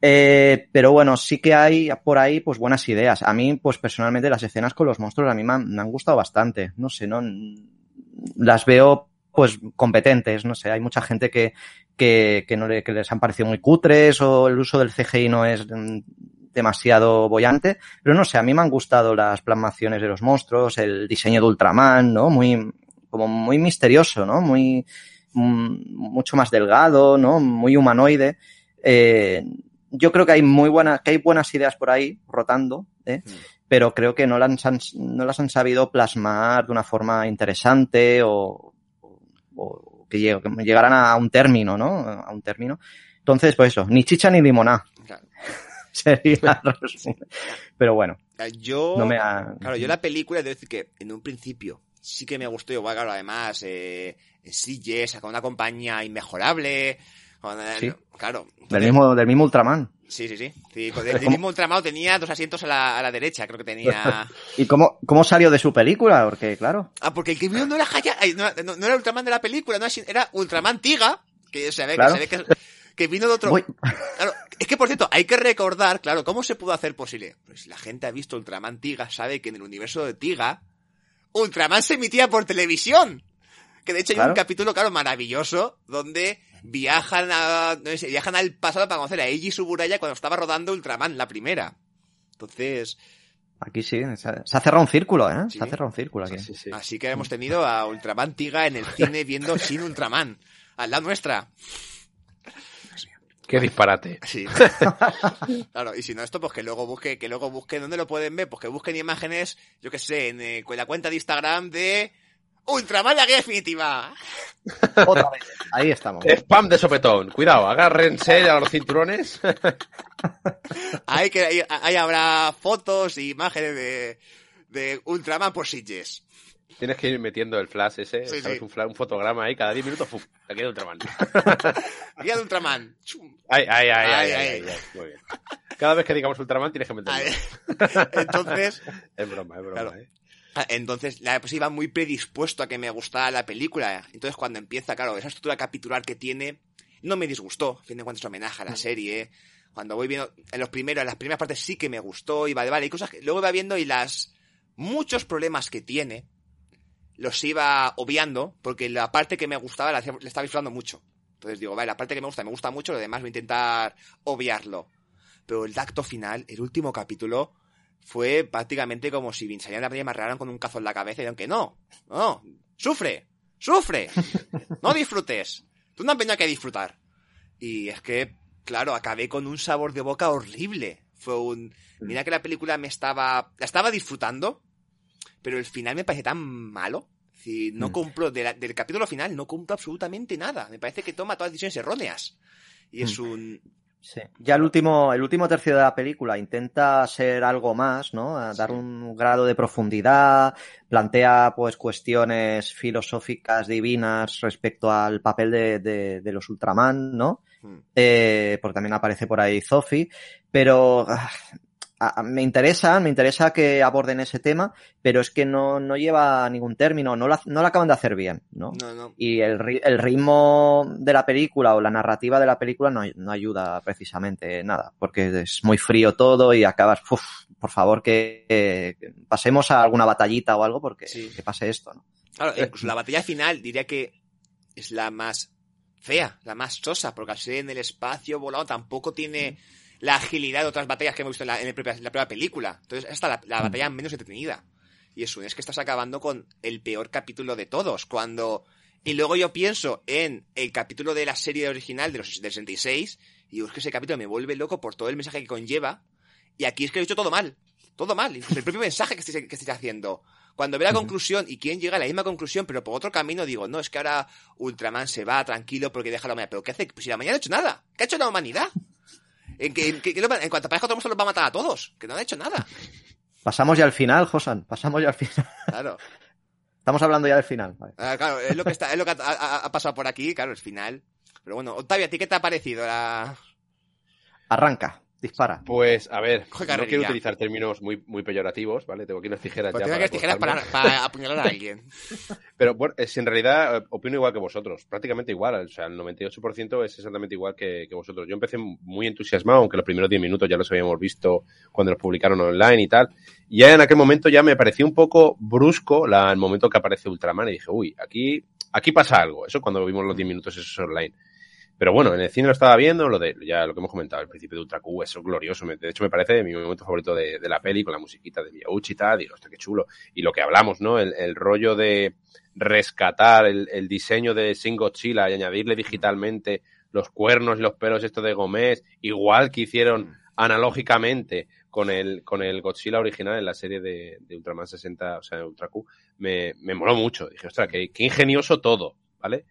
Eh, pero bueno, sí que hay por ahí pues buenas ideas. A mí, pues personalmente las escenas con los monstruos a mí me han, gustado bastante. No sé, no las veo pues competentes, no sé, hay mucha gente que, que, que, no que les han parecido muy cutres o el uso del CGI no es demasiado bollante, pero no sé, a mí me han gustado las plasmaciones de los monstruos, el diseño de Ultraman, ¿no? Muy, como muy misterioso, ¿no? Muy, mucho más delgado, ¿no? Muy humanoide. Eh, yo creo que hay muy buenas, que hay buenas ideas por ahí rotando, ¿eh? Mm. pero creo que no las, han, no las han sabido plasmar de una forma interesante o, o que, lleg que, llegaran a un término, ¿no? A un término. Entonces, pues eso, ni chicha ni limoná. Claro. Sería Pero bueno. Yo, no me ha... claro, yo la película, debo decir que en un principio sí que me gustó, y claro, además, eh, sí, yes, con una compañía inmejorable, con, ¿Sí? Claro. Del mismo, del mismo Ultraman. Sí, sí, sí. sí el, el mismo Ultraman tenía dos asientos a la, a la derecha, creo que tenía. ¿Y cómo, cómo salió de su película? Porque, claro. Ah, porque el que vino no era Haya, no, no, era Ultraman de la película, no era Ultraman Tiga, que se ve, claro. que, se ve que, que, vino de otro. Claro, es que por cierto, hay que recordar, claro, ¿cómo se pudo hacer posible? Pues si la gente ha visto Ultraman Tiga, sabe que en el universo de Tiga, Ultraman se emitía por televisión. Que de hecho hay claro. un capítulo, claro, maravilloso, donde viajan a, no sé, viajan al pasado para conocer a Eiji Suburaya cuando estaba rodando Ultraman, la primera. Entonces... Aquí sí, se ha cerrado un círculo, ¿eh? ¿Sí? Se ha cerrado un círculo aquí. Sí, sí, Así que hemos tenido a Ultraman Tiga en el cine viendo sin Ultraman. Al lado nuestra. Qué disparate. Sí. claro, y si no esto, pues que luego busque, que luego busque dónde lo pueden ver, pues que busquen imágenes, yo que sé, en, eh, en la cuenta de Instagram de Ultraman la guía definitiva. Otra vez. Ahí estamos. Spam de sopetón. Cuidado, agárrense a los cinturones. ahí, que, ahí, ahí, habrá fotos e imágenes de, de Ultraman por Sitges. Tienes que ir metiendo el flash ese, sí, ¿sabes? Sí. Un, un, fotograma ahí, cada 10 minutos, ¡fum! La guía de Ultraman. guía de Ultraman. Ay, ay, ay, ay, ay, ay, ay, Muy bien. Cada vez que digamos Ultraman tienes que meterlo. Entonces... es broma, es broma, claro. ¿eh? Entonces, la pues iba muy predispuesto a que me gustara la película. Entonces, cuando empieza, claro, esa estructura capitular que tiene, no me disgustó. A fin de cuentas, homenaje a la serie. Cuando voy viendo, en los primeros, en las primeras partes sí que me gustó, y vale, vale, y cosas que luego iba viendo y las, muchos problemas que tiene, los iba obviando, porque la parte que me gustaba la, la estaba disfrutando mucho. Entonces digo, vale, la parte que me gusta, me gusta mucho, lo demás voy a intentar obviarlo. Pero el acto final, el último capítulo, fue prácticamente como si Vince la me amarraran con un cazo en la cabeza y aunque no, no, sufre, sufre, no disfrutes, tú no has venido que disfrutar. Y es que, claro, acabé con un sabor de boca horrible. Fue un, mira que la película me estaba, la estaba disfrutando, pero el final me parece tan malo. Si no cumplo, de la, del capítulo final no cumplo absolutamente nada. Me parece que toma todas decisiones erróneas. Y es un, Sí. Ya el último, el último tercio de la película intenta ser algo más, ¿no? A dar sí. un grado de profundidad, plantea pues cuestiones filosóficas divinas respecto al papel de, de, de los Ultraman, ¿no? Hmm. Eh, porque también aparece por ahí Sophie, pero ah, a, me interesa, me interesa que aborden ese tema, pero es que no, no lleva ningún término, no la, no la acaban de hacer bien, ¿no? no, no. Y el, el, ritmo de la película o la narrativa de la película no, no ayuda precisamente nada, porque es muy frío todo y acabas, uf, por favor que, pasemos a alguna batallita o algo porque sí. que pase esto, ¿no? Claro, incluso la batalla final diría que es la más fea, la más sosa, porque al ser en el espacio volado tampoco tiene la agilidad de otras batallas que hemos visto en la, en el propia, en la propia película. Entonces, esta la, la batalla menos entretenida. Y eso es que estás acabando con el peor capítulo de todos, cuando Y luego yo pienso en el capítulo de la serie original de los del 66 y es que ese capítulo me vuelve loco por todo el mensaje que conlleva. Y aquí es que lo he hecho todo mal. Todo mal. El propio mensaje que estáis, que estáis haciendo. Cuando ve la conclusión y quien llega a la misma conclusión, pero por otro camino, digo, no, es que ahora Ultraman se va tranquilo porque deja la humanidad. ¿Pero qué hace? Pues si la humanidad no ha hecho nada. ¿Qué ha hecho la humanidad? En, que, en, que, en cuanto aparezca otro monstruo los va a matar a todos. Que no han hecho nada. Pasamos ya al final, Josan. Pasamos ya al final. Claro. Estamos hablando ya del final. Vale. Ah, claro, es lo que, está, es lo que ha, ha, ha, pasado por aquí, claro, el final. Pero bueno, Octavio, ¿a ti qué te ha parecido la... Arranca. Dispara. Pues, a ver, no quiero utilizar términos muy, muy peyorativos, ¿vale? Tengo aquí unas tijeras pues ya. Tengo para tijeras para, para, apuñalar a alguien. Pero bueno, si en realidad opino igual que vosotros, prácticamente igual. O sea, el 98% es exactamente igual que, que, vosotros. Yo empecé muy entusiasmado, aunque los primeros 10 minutos ya los habíamos visto cuando los publicaron online y tal. Y ya en aquel momento ya me pareció un poco brusco la, el momento que aparece Ultraman y dije, uy, aquí, aquí pasa algo. Eso cuando vimos los 10 minutos esos online. Pero bueno, en el cine lo estaba viendo, lo de ya lo que hemos comentado, el principio de Ultra Q, eso es glorioso. De hecho, me parece mi momento favorito de, de la peli, con la musiquita de Miyauchi y tal, digo, hostia, qué chulo. Y lo que hablamos, ¿no? El, el rollo de rescatar el, el, diseño de Shin Godzilla y añadirle digitalmente los cuernos y los pelos esto de Gómez, igual que hicieron analógicamente con el, con el Godzilla original en la serie de, de Ultraman 60, o sea, de Ultra Q, me, me moló mucho. Dije, ostras, qué, qué ingenioso todo, ¿vale?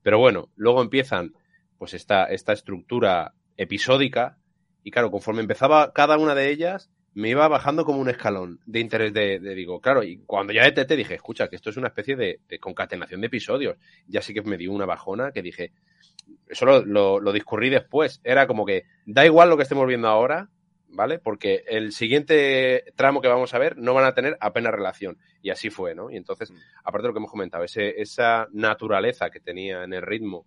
Pero bueno, luego empiezan pues esta, esta estructura episódica y claro, conforme empezaba cada una de ellas, me iba bajando como un escalón de interés de, de digo, claro, y cuando ya te dije, escucha, que esto es una especie de, de, concatenación de episodios, ya sí que me dio una bajona que dije, eso lo, lo, lo discurrí después, era como que da igual lo que estemos viendo ahora, ¿vale? Porque el siguiente tramo que vamos a ver no van a tener apenas relación. Y así fue, ¿no? Y entonces, aparte de lo que hemos comentado, ese, esa naturaleza que tenía en el ritmo,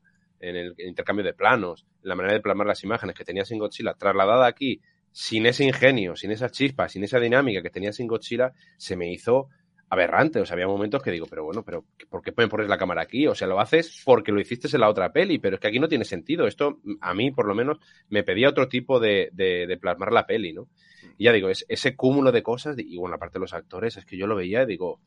en el intercambio de planos, en la manera de plasmar las imágenes que tenía Sin Godzilla, trasladada aquí, sin ese ingenio, sin esa chispa, sin esa dinámica que tenía Sin Godzilla, se me hizo aberrante. O sea, había momentos que digo, pero bueno, pero ¿por qué pueden poner la cámara aquí? O sea, lo haces porque lo hiciste en la otra peli, pero es que aquí no tiene sentido. Esto, a mí, por lo menos, me pedía otro tipo de, de, de plasmar la peli, ¿no? Y ya digo, es, ese cúmulo de cosas, y bueno, aparte de los actores, es que yo lo veía y digo,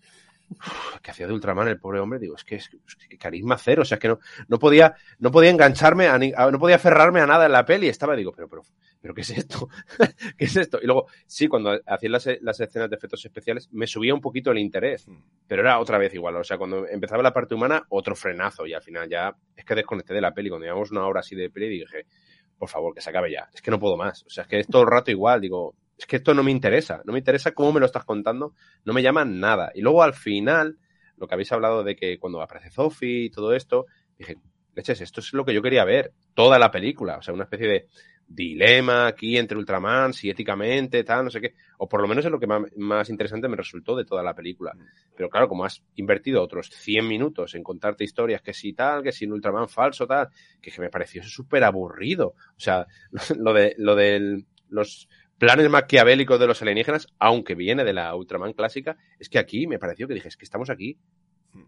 que hacía de Ultraman el pobre hombre, digo, es que es, carisma cero, o sea, es que no, no podía, no podía engancharme a, a, no podía aferrarme a nada en la peli, estaba, digo, pero, pero, pero, ¿qué es esto? ¿Qué es esto? Y luego, sí, cuando hacía las, las escenas de efectos especiales, me subía un poquito el interés, pero era otra vez igual, o sea, cuando empezaba la parte humana, otro frenazo, y al final ya, es que desconecté de la peli, cuando llevamos una hora así de peli, dije, por favor, que se acabe ya, es que no puedo más, o sea, es que es todo el rato igual, digo, es que esto no me interesa, no me interesa cómo me lo estás contando, no me llama nada. Y luego al final, lo que habéis hablado de que cuando aparece Sophie y todo esto, dije, leches, esto es lo que yo quería ver, toda la película, o sea, una especie de dilema aquí entre Ultraman, si éticamente, tal, no sé qué, o por lo menos es lo que más, más interesante me resultó de toda la película. Pero claro, como has invertido otros 100 minutos en contarte historias que si tal, que si un Ultraman falso, tal, que, que me pareció súper aburrido. O sea, lo de, lo del, los planes maquiavélicos de los alienígenas, aunque viene de la Ultraman clásica, es que aquí me pareció que dije, es que estamos aquí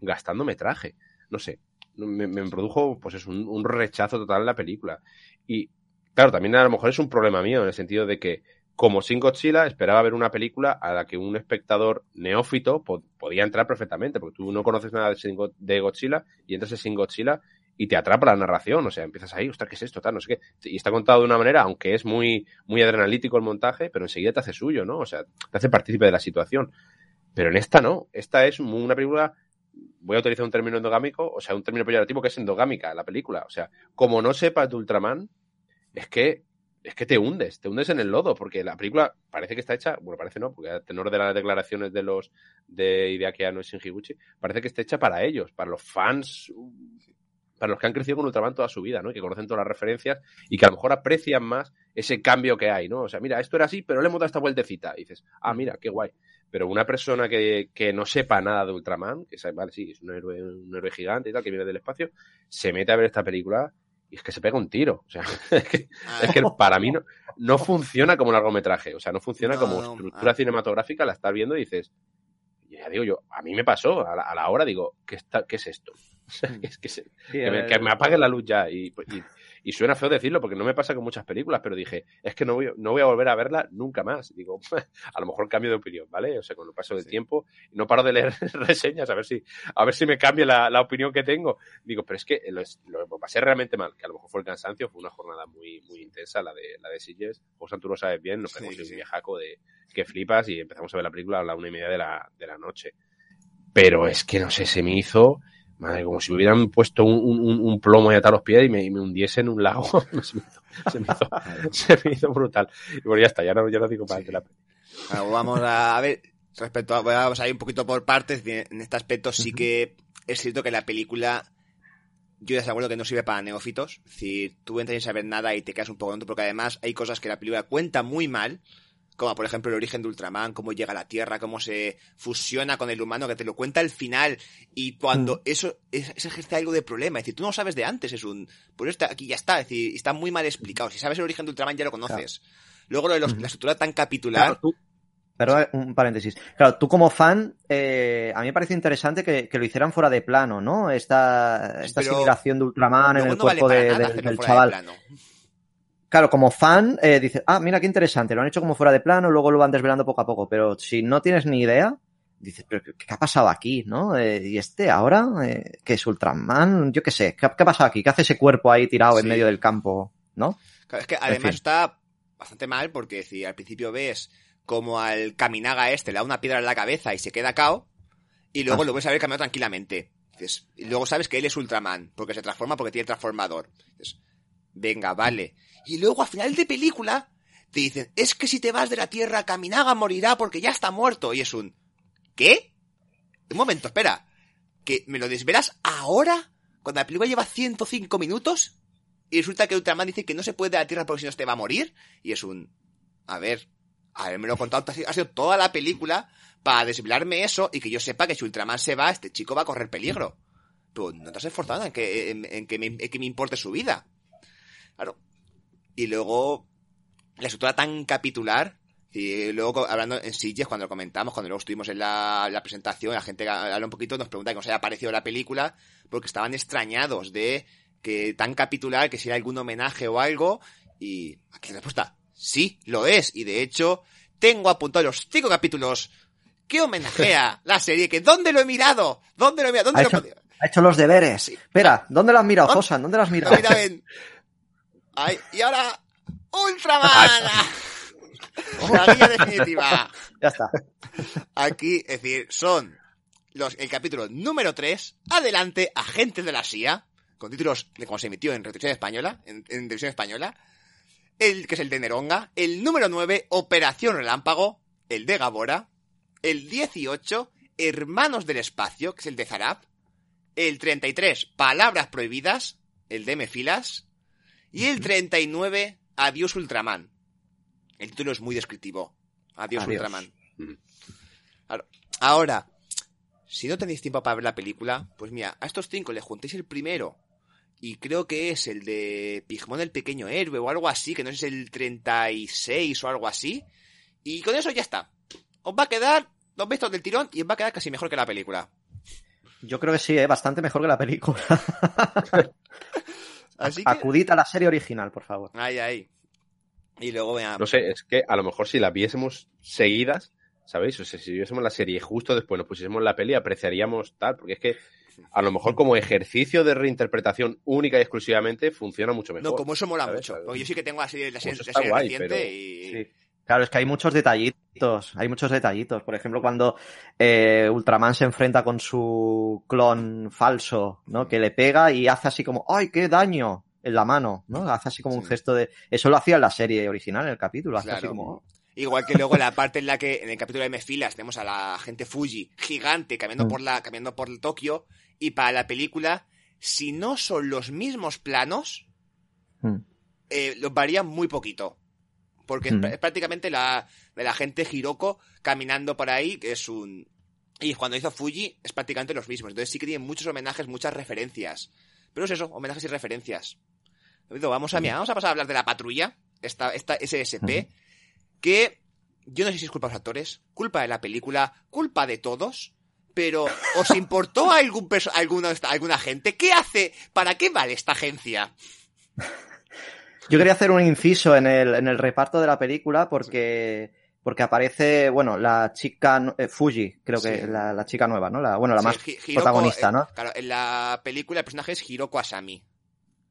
gastando metraje. No sé, me, produjo pues es un, rechazo total en la película. Y claro, también a lo mejor es un problema mío en el sentido de que como sin Godzilla esperaba ver una película a la que un espectador neófito po podía entrar perfectamente, porque tú no conoces nada de, de Godzilla y entras en Sin Godzilla y te atrapa la narración, o sea, empiezas ahí, ostras, ¿qué es esto? Tal, no sé qué. Y está contado de una manera, aunque es muy, muy adrenalítico el montaje, pero enseguida te hace suyo, ¿no? O sea, te hace partícipe de la situación. Pero en esta no, esta es una película, voy a utilizar un término endogámico, o sea, un término peyorativo que es endogámica, la película. O sea, como no sepas de Ultraman, es que, es que te hundes, te hundes en el lodo, porque la película parece que está hecha, bueno, parece no, porque a tenor de las declaraciones de los, de Hideaki Anno y Shinji parece que está hecha para ellos, para los fans para los que han crecido con Ultraman toda su vida, ¿no? Y que conocen todas las referencias y que a lo mejor aprecian más ese cambio que hay, ¿no? O sea, mira, esto era así, pero le hemos dado esta vueltecita. Y dices, ah, mira, qué guay. Pero una persona que, que no sepa nada de Ultraman, que sabe, vale, sí, es un héroe, un héroe gigante y tal, que viene del espacio, se mete a ver esta película y es que se pega un tiro. O sea, es que, es que para mí no, no, funciona como largometraje. O sea, no funciona no, como estructura no, cinematográfica, la estás viendo y dices, ya digo yo, a mí me pasó, a la, a la hora digo, ¿qué, está, ¿qué es esto? O sea, es que, se, sí, que, me, que, me, apague la luz ya. Y, y, Y suena feo decirlo porque no me pasa con muchas películas, pero dije, es que no voy, no voy a volver a verla nunca más. digo, a lo mejor cambio de opinión, ¿vale? O sea, con el paso del tiempo, no paro de leer reseñas a ver si, a ver si me cambia la, la opinión que tengo. Digo, pero es que lo, lo, pasé realmente mal, que a lo mejor fue el cansancio, fue una jornada muy, muy intensa la de, la de Silles. José, tú lo sabes bien, nos pegamos un viajaco de que flipas y empezamos a ver la película a la una y media de la, de la noche. Pero es que no sé, se me hizo, madre, como si me hubieran puesto un, un, un plomo ahí a los pies y me, y me, hundiese en un lago. se, me hizo, se, me hizo, se, me hizo, brutal. Y bueno, ya está, ya no, ya no digo más sí. la película. vamos a, a ver, respecto a, vamos a ir un poquito por partes, en este aspecto sí que es cierto que la película yo ya acuerdo que no sirve para neófitos. Es decir, tú entras sin saber nada y te quedas un poco tonto, porque además hay cosas que la película cuenta muy mal, como por ejemplo el origen de Ultraman, cómo llega a la Tierra, cómo se fusiona con el humano, que te lo cuenta al final, y cuando mm. eso, eso ejerce algo de problema, es decir, tú no sabes de antes, es un, pues está, aquí ya está, es decir, está muy mal explicado. Si sabes el origen de Ultraman ya lo conoces. Claro. Luego lo de los, mm. la estructura tan capitular. Claro, tú, pero un paréntesis. Claro, tú como fan, eh, a mí me parece interesante que, que, lo hicieran fuera de plano, ¿no? Esta, esta asimilación de Ultraman en el no cuerpo vale de, nada de, del chaval. De claro, como fan, eh, dices, ah, mira qué interesante, lo han hecho como fuera de plano, luego lo van desvelando poco a poco. Pero si no tienes ni idea, dices, pero ¿qué, qué ha pasado aquí, no? Eh, y este ahora, eh, ¿qué es Ultraman? Yo qué sé, ¿qué, ¿qué, ha pasado aquí? ¿Qué hace ese cuerpo ahí tirado sí. en medio del campo, no? Claro, es que además en fin. está bastante mal porque si al principio ves como al Kaminaga este le da una piedra en la cabeza y se queda cao, y luego ah. lo ves a ver caminando tranquilamente. Dices, y luego sabes que él es Ultraman, porque se transforma porque tiene el transformador. Dices, venga, vale. Y luego al final de película te dicen, es que si te vas de la Tierra, Kaminaga morirá porque ya está muerto. Y es un, ¿qué? Un momento, espera. ¿Que me lo desvelas ahora? Cuando la película lleva 105 minutos? Y resulta que Ultraman dice que no se puede de la Tierra porque si no te va a morir. Y es un, a ver, haberme lo contado ha sido toda la película para desvelarme eso y que yo sepa que si Ultraman se va, este chico va a correr peligro. Pero no te has esforzado en que, en, en que, me, en que me importe su vida. Claro. Y luego, la estructura tan capitular, y luego hablando en Sitges, cuando lo comentamos, cuando luego estuvimos en la, la presentación, la gente habla un poquito, nos pregunta que nos haya parecido la película, porque estaban extrañados de que tan capitular, que si era algún homenaje o algo, y aquí la respuesta, Sí, lo es. Y de hecho, tengo apuntado los cinco capítulos que homenajea la serie. Que ¿Dónde lo he mirado? ¿Dónde lo he mirado? ¿Dónde ha, lo hecho, ha hecho los deberes. Sí. Espera, ¿dónde lo has mirado, Josan? ¿Dónde lo has mirado? Mira, ven. Ay, y ahora, Ultraman. la guía definitiva. Ya está. Aquí, es decir, son los, el capítulo número 3, Adelante, Agentes de la CIA, con títulos de cómo se emitió en televisión española, en, en televisión española, el que es el de Neronga, el número 9, Operación Relámpago, el de Gabora, el 18, Hermanos del Espacio, que es el de Zarab, el 33, Palabras Prohibidas, el de Mefilas, y el 39, Adiós Ultraman. El título es muy descriptivo. Adiós, Adiós. Ultraman. Ahora, si no tenéis tiempo para ver la película, pues mira, a estos cinco le juntéis el primero y creo que es el de Pigmón el pequeño héroe o algo así, que no sé si es el 36 o algo así. Y con eso ya está. Os va a quedar dos vistos del tirón y os va a quedar casi mejor que la película. Yo creo que sí, ¿eh? bastante mejor que la película. así que... Acudid a la serie original, por favor. Ay, ay. Y luego veamos. No sé, es que a lo mejor si la viésemos seguidas, ¿sabéis? O sea, si viésemos la serie justo después nos pusiésemos la peli, apreciaríamos tal, porque es que a lo mejor como ejercicio de reinterpretación única y exclusivamente funciona mucho mejor. No, como eso mola ¿sabes? mucho. Porque yo sí que tengo la serie, la serie, la serie guay, reciente pero- y... Sí. Claro, es que hay muchos detallitos, hay muchos detallitos. Por ejemplo, cuando eh, Ultraman se enfrenta con su clon falso, ¿no? Que le pega y hace así como, ¡ay, qué daño! En la mano, ¿no? Hace así como un gesto de... Eso lo hacía en la serie original, en el capítulo. Hace así Claro. como... Igual que luego la parte en la que en el capítulo de Mefilas tenemos a la gente Fuji gigante caminando Mm. por la caminando por Tokio y para la película si no son los mismos planos Mm. eh, los varían muy poquito porque es pr- es prácticamente la de la gente Hiroko caminando por ahí que es un y cuando hizo Fuji es prácticamente los mismos entonces sí que tienen muchos homenajes muchas referencias pero es eso homenajes y referencias vamos a mira, vamos a pasar a hablar de la patrulla esta esta SSP que yo no sé si es culpa de los actores, culpa de la película, culpa de todos, pero ¿os importó a algún perso- alguna, alguna gente? ¿Qué hace? ¿Para qué vale esta agencia? Yo quería hacer un inciso en el, en el reparto de la película porque, porque aparece, bueno, la chica eh, Fuji, creo que Sí. la, la chica nueva, ¿no? La, bueno, la Sí, más Hiroko, protagonista, eh, ¿no? Claro, en la película el personaje es Hiroko Asami.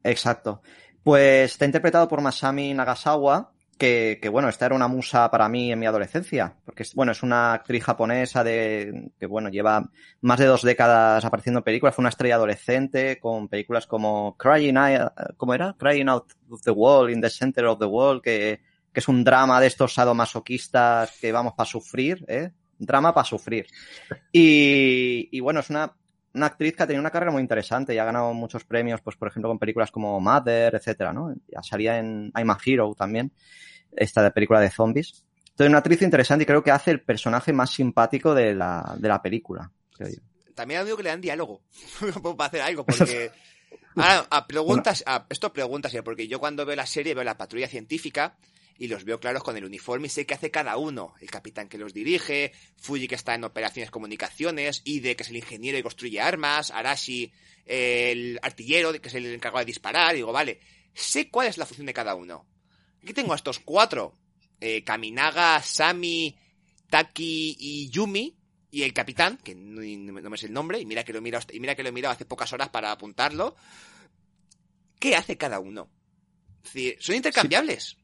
Exacto. Pues está interpretado por Masami Nagasawa, que, que bueno, esta era una musa para mí en mi adolescencia, porque bueno, es una actriz japonesa de, que bueno, lleva más de dos décadas apareciendo en películas, fue una estrella adolescente con películas como Crying Out, ¿cómo era? Crying Out of the Wall, In the Center of the Wall, que, que es un drama de estos sadomasoquistas que vamos para sufrir, ¿eh? Drama para sufrir. Y, y bueno, es una, una actriz que ha tenido una carrera muy interesante y ha ganado muchos premios, pues por ejemplo con películas como Mother, etcétera, ¿no? Ya salía en I'm a Hero también, esta de película de zombies. Entonces, una actriz interesante y creo que hace el personaje más simpático de la, de la película. creo yo. También ha habido que le dan diálogo para hacer algo, porque... Ahora, a preguntas, a, esto preguntas, porque yo cuando veo la serie veo la patrulla científica y los veo claros con el uniforme y sé qué hace cada uno. El capitán que los dirige, Fuji que está en operaciones comunicaciones, Ide que es el ingeniero y construye armas, Arashi el artillero que es el encargado de disparar. Digo, vale, sé cuál es la función de cada uno. Aquí tengo a estos cuatro. Eh, Kaminaga, Sami, Taki y Yumi. Y el capitán, que no, no me sé el nombre, y mira que lo he mirado, y mira que lo he mirado hace pocas horas para apuntarlo. ¿Qué hace cada uno? Es decir, son intercambiables.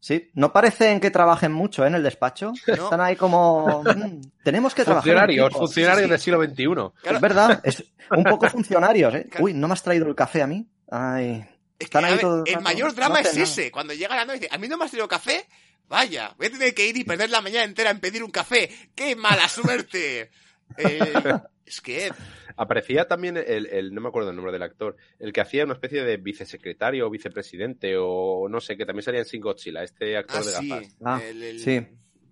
Sí, no parecen que trabajen mucho ¿eh? en el despacho. No. Están ahí como... "Mm, tenemos que trabajar. Funcionarios, equipo". funcionarios Sí, sí. del siglo XXI. Claro. Es verdad, es un poco funcionarios, ¿eh? Claro. Uy, ¿no me has traído el café a mí? Ay, Es que, Están ahí a ver, todo el mayor drama es nada. ese. Cuando llega la noche, dice, a mí no me has traído café. Vaya, voy a tener que ir y perder la mañana entera en pedir un café. ¡Qué mala suerte! Eh, es que, Aparecía también el, el- no me acuerdo el nombre del actor, el que hacía una especie de vicesecretario o vicepresidente o no sé, que también salía en Sin Godzilla, este actor ah, de sí, gafas. Ah, el- el- sí.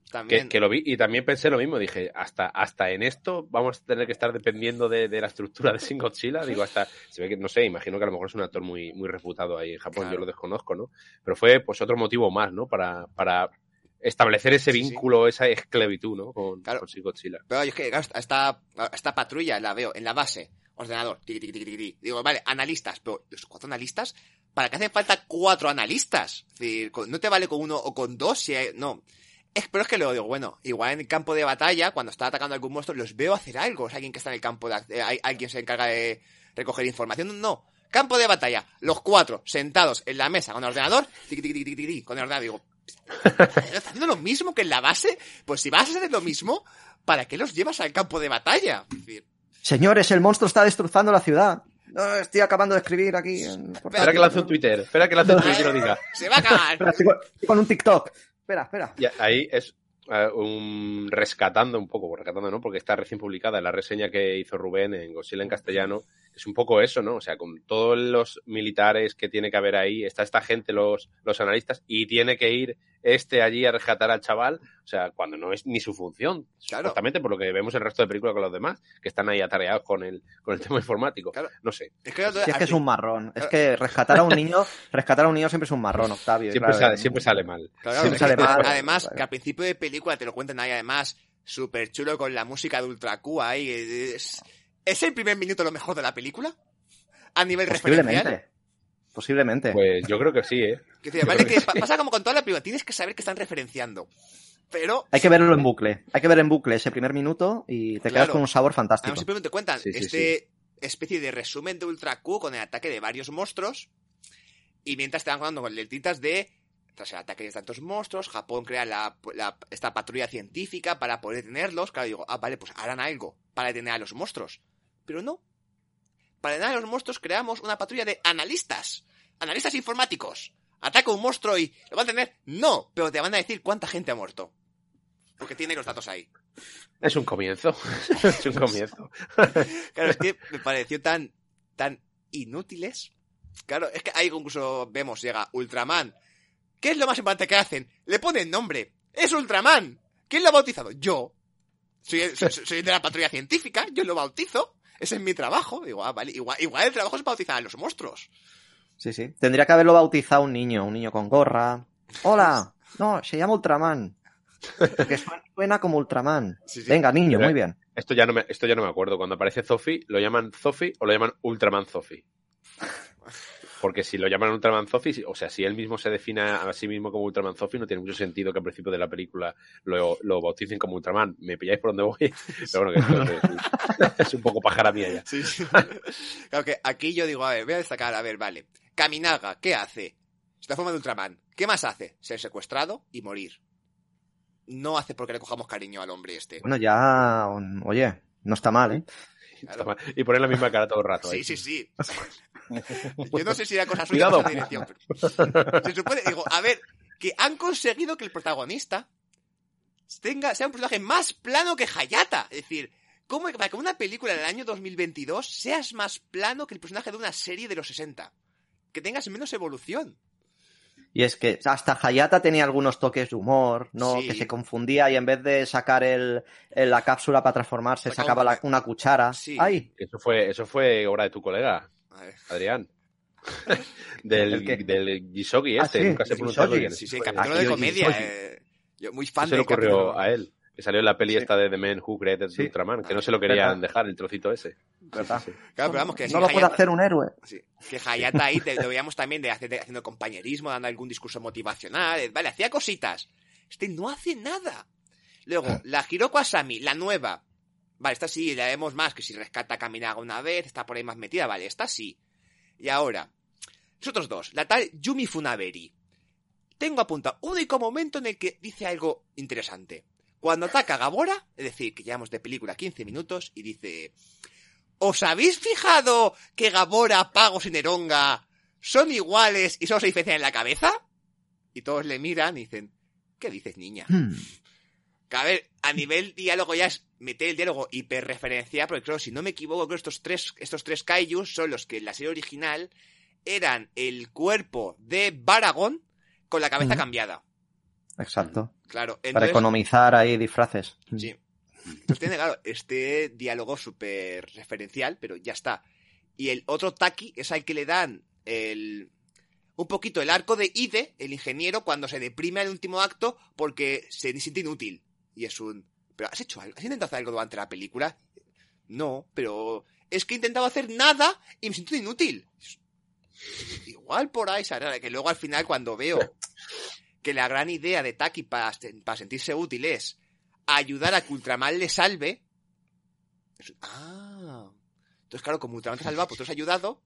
Que, También. que lo vi y también pensé lo mismo, dije, hasta, hasta en esto vamos a tener que estar dependiendo de, de la estructura de Sin Godzilla, digo, hasta, se ve que, no sé, imagino que a lo mejor es un actor muy, muy reputado ahí en Japón, Claro. yo lo desconozco, ¿no? Pero fue pues otro motivo más, ¿no? Para, para establecer ese Sí, sí. vínculo, esa esclavitud, ¿no? Con, Claro. con Godzilla. Pero es que claro, esta, esta patrulla la veo en la base, ordenador, tiqui, tiqui, tiqui, digo, vale, analistas, pero los cuatro analistas, ¿para qué hacen falta cuatro analistas? Es decir, no te vale con uno o con dos, si hay- no. Es, pero es que luego digo, bueno, igual en el campo de batalla, cuando está atacando a algún monstruo, los veo hacer algo. Es alguien que está en el campo de, eh, alguien se encarga de recoger información. No, campo de batalla, los cuatro sentados en la mesa con el ordenador, con el ordenador, digo, ¿estás haciendo lo mismo que en la base? Pues si vas a hacer lo mismo, ¿para qué los llevas al campo de batalla? Es decir, Señores, el monstruo está destrozando la ciudad. No, estoy acabando de escribir aquí. en- Espera que lance un Twitter, espera que lance un Twitter y lo diga. se va a acabar. Espera, estoy con, un TikTok. Espera, espera. Y ahí es eh, un rescatando un poco, rescatando, ¿no? Porque está recién publicada la reseña que hizo Rubén en Godzilla en castellano. Es un poco eso, ¿no? O sea, con todos los militares que tiene que haber ahí, está esta gente, los, los analistas, y tiene que ir este allí a rescatar al chaval, o sea, cuando no es ni su función, Claro. por lo que vemos el resto de películas con los demás, que están ahí atareados con el, con el tema informático. Claro. No sé. Es que, Si es que es un marrón. Es que rescatar a un niño, rescatar a un niño siempre es un marrón, Octavio. Siempre, claro, sale, siempre sale mal. Claro, Siempre sale mal. Además, Claro. que al principio de película te lo cuentan ahí, además, súper chulo con la música de Ultra Q ahí. Es, ¿Es el primer minuto lo mejor de la película? A nivel referencial. Posiblemente. Posiblemente. Pues yo creo que sí, ¿eh? Que pasa como con toda la película, tienes que saber que están referenciando. Pero Hay que verlo en bucle. Hay que ver en bucle ese primer minuto y te quedas con un sabor además fantástico. simplemente cuentan Sí, sí, este especie de resumen de Ultra Q con el ataque de varios monstruos. Y mientras te van contando con lentitas de tras el ataque de tantos monstruos, Japón crea la, la- esta patrulla científica para poder detenerlos. Claro, digo, ah, vale, pues harán algo para detener a los monstruos. Pero no. Para detener a los monstruos creamos una patrulla de analistas. Analistas informáticos. Ataca un monstruo y lo van a tener. No, pero te van a decir cuánta gente ha muerto. Porque tiene los datos ahí. Es un comienzo. es un comienzo. Claro, es que me pareció tan, tan inútiles. Claro, es que ahí incluso vemos, llega Ultraman. ¿Qué es lo más importante que hacen? Le ponen nombre. ¡Es Ultraman! ¿Quién lo ha bautizado? Yo. Soy, soy, soy de la patrulla científica, yo lo bautizo. Ese es mi trabajo. Digo, ah, vale, igual, igual el trabajo es bautizar a los monstruos. Sí, sí. Tendría que haberlo bautizado un niño, un niño con gorra. Hola. No, se llama Ultraman. Porque suena, suena como Ultraman. Sí, sí. Venga, niño, Mira, muy bien. Esto ya no me, esto ya no me acuerdo. Cuando aparece Zofi, ¿lo llaman Zofi o lo llaman Ultraman Zofi? Porque si lo llaman Ultraman Zofi, o sea, si él mismo se define a sí mismo como Ultraman Zofi, no tiene mucho sentido que al principio de la película lo, lo bauticen como Ultraman. ¿Me pilláis por donde voy? Pero bueno, que es, es un poco pájara mía ya. Sí, sí. Claro que aquí yo digo, a ver, voy a destacar, a ver, vale. Kaminaga, ¿qué hace? Es la forma de Ultraman. ¿Qué más hace? Ser secuestrado y morir. No hace porque le cojamos cariño al hombre este. Bueno, ya, oye, no está mal, ¿eh? Claro. Y poner la misma cara todo el rato. Sí, sí, sí. Yo no sé si era cosa suya o dirección. Pero... Se supone, digo, a ver, que han conseguido que el protagonista tenga, sea un personaje más plano que Hayata. Es decir, ¿cómo para que una película del año 2022 seas más plano que el personaje de una serie de los 60? Que tengas menos evolución. Y es que hasta Hayata tenía algunos toques de humor, ¿no? Sí. Que se confundía y en vez de sacar el, el la cápsula para transformarse, Sacaba sacaba la, una cuchara. Sí. ¡Ay! Eso fue, eso fue obra de tu colega, Adrián. del, del Gisogi este, Ah, sí, nunca se pronuncia. Sí, sí, Ah, capítulo sí, de comedia. Eh, yo muy fan Eso se le ocurrió capítulo. a él. Que salió en la peli Sí. esta de The Man Who Created Sí. Ultraman, que no se lo querían ¿Verdad? dejar, el trocito ese. ¿Verdad? Sí, sí. Claro, pero vamos, que no lo puede Hayata- hacer un héroe. Sí. Que Hayata ahí te- lo veíamos también de, hacer- de haciendo compañerismo, dando algún discurso motivacional. eh, Vale, hacía cositas. Este no hace nada. Luego, la Hiroko Asami, la nueva. Vale, esta sí, la vemos más, que si rescata a Kaminaga una vez, está por ahí más metida. Vale, esta sí. Y ahora, nosotros dos, la tal Yumi Funaberi. Tengo apuntado un único momento en el que dice algo interesante. Cuando ataca a Gabora, es decir, que llevamos de película 15 minutos, y dice... ¿Os habéis fijado que Gabora, Pagos y Neronga son iguales y solo se diferencian en la cabeza? Y todos le miran y dicen, ¿qué dices, niña? Hmm. Que a ver, a nivel diálogo ya es meter el diálogo hiperreferencial, porque creo, si no me equivoco, creo que estos tres, estos tres kaijus son los que en la serie original eran el cuerpo de Baragon con la cabeza cambiada. Exacto. Claro, Para economizar ahí disfraces. Sí. Entonces tiene, claro, este diálogo súper referencial, pero ya está. Y el otro Taki es al que le dan el un poquito el arco de Ide, el ingeniero, cuando se deprime al último acto porque se siente inútil. Y es un... ¿Pero has hecho algo? ¿Has intentado hacer algo durante la película? No, pero es que he intentado hacer nada y me siento inútil. Igual por ahí, ¿sabes? que luego al final cuando veo que la gran idea de Taki para, para sentirse útil es ayudar a que Ultraman le salve. Ah. Entonces, claro, como Ultraman te ha salvado, pues tú has ayudado.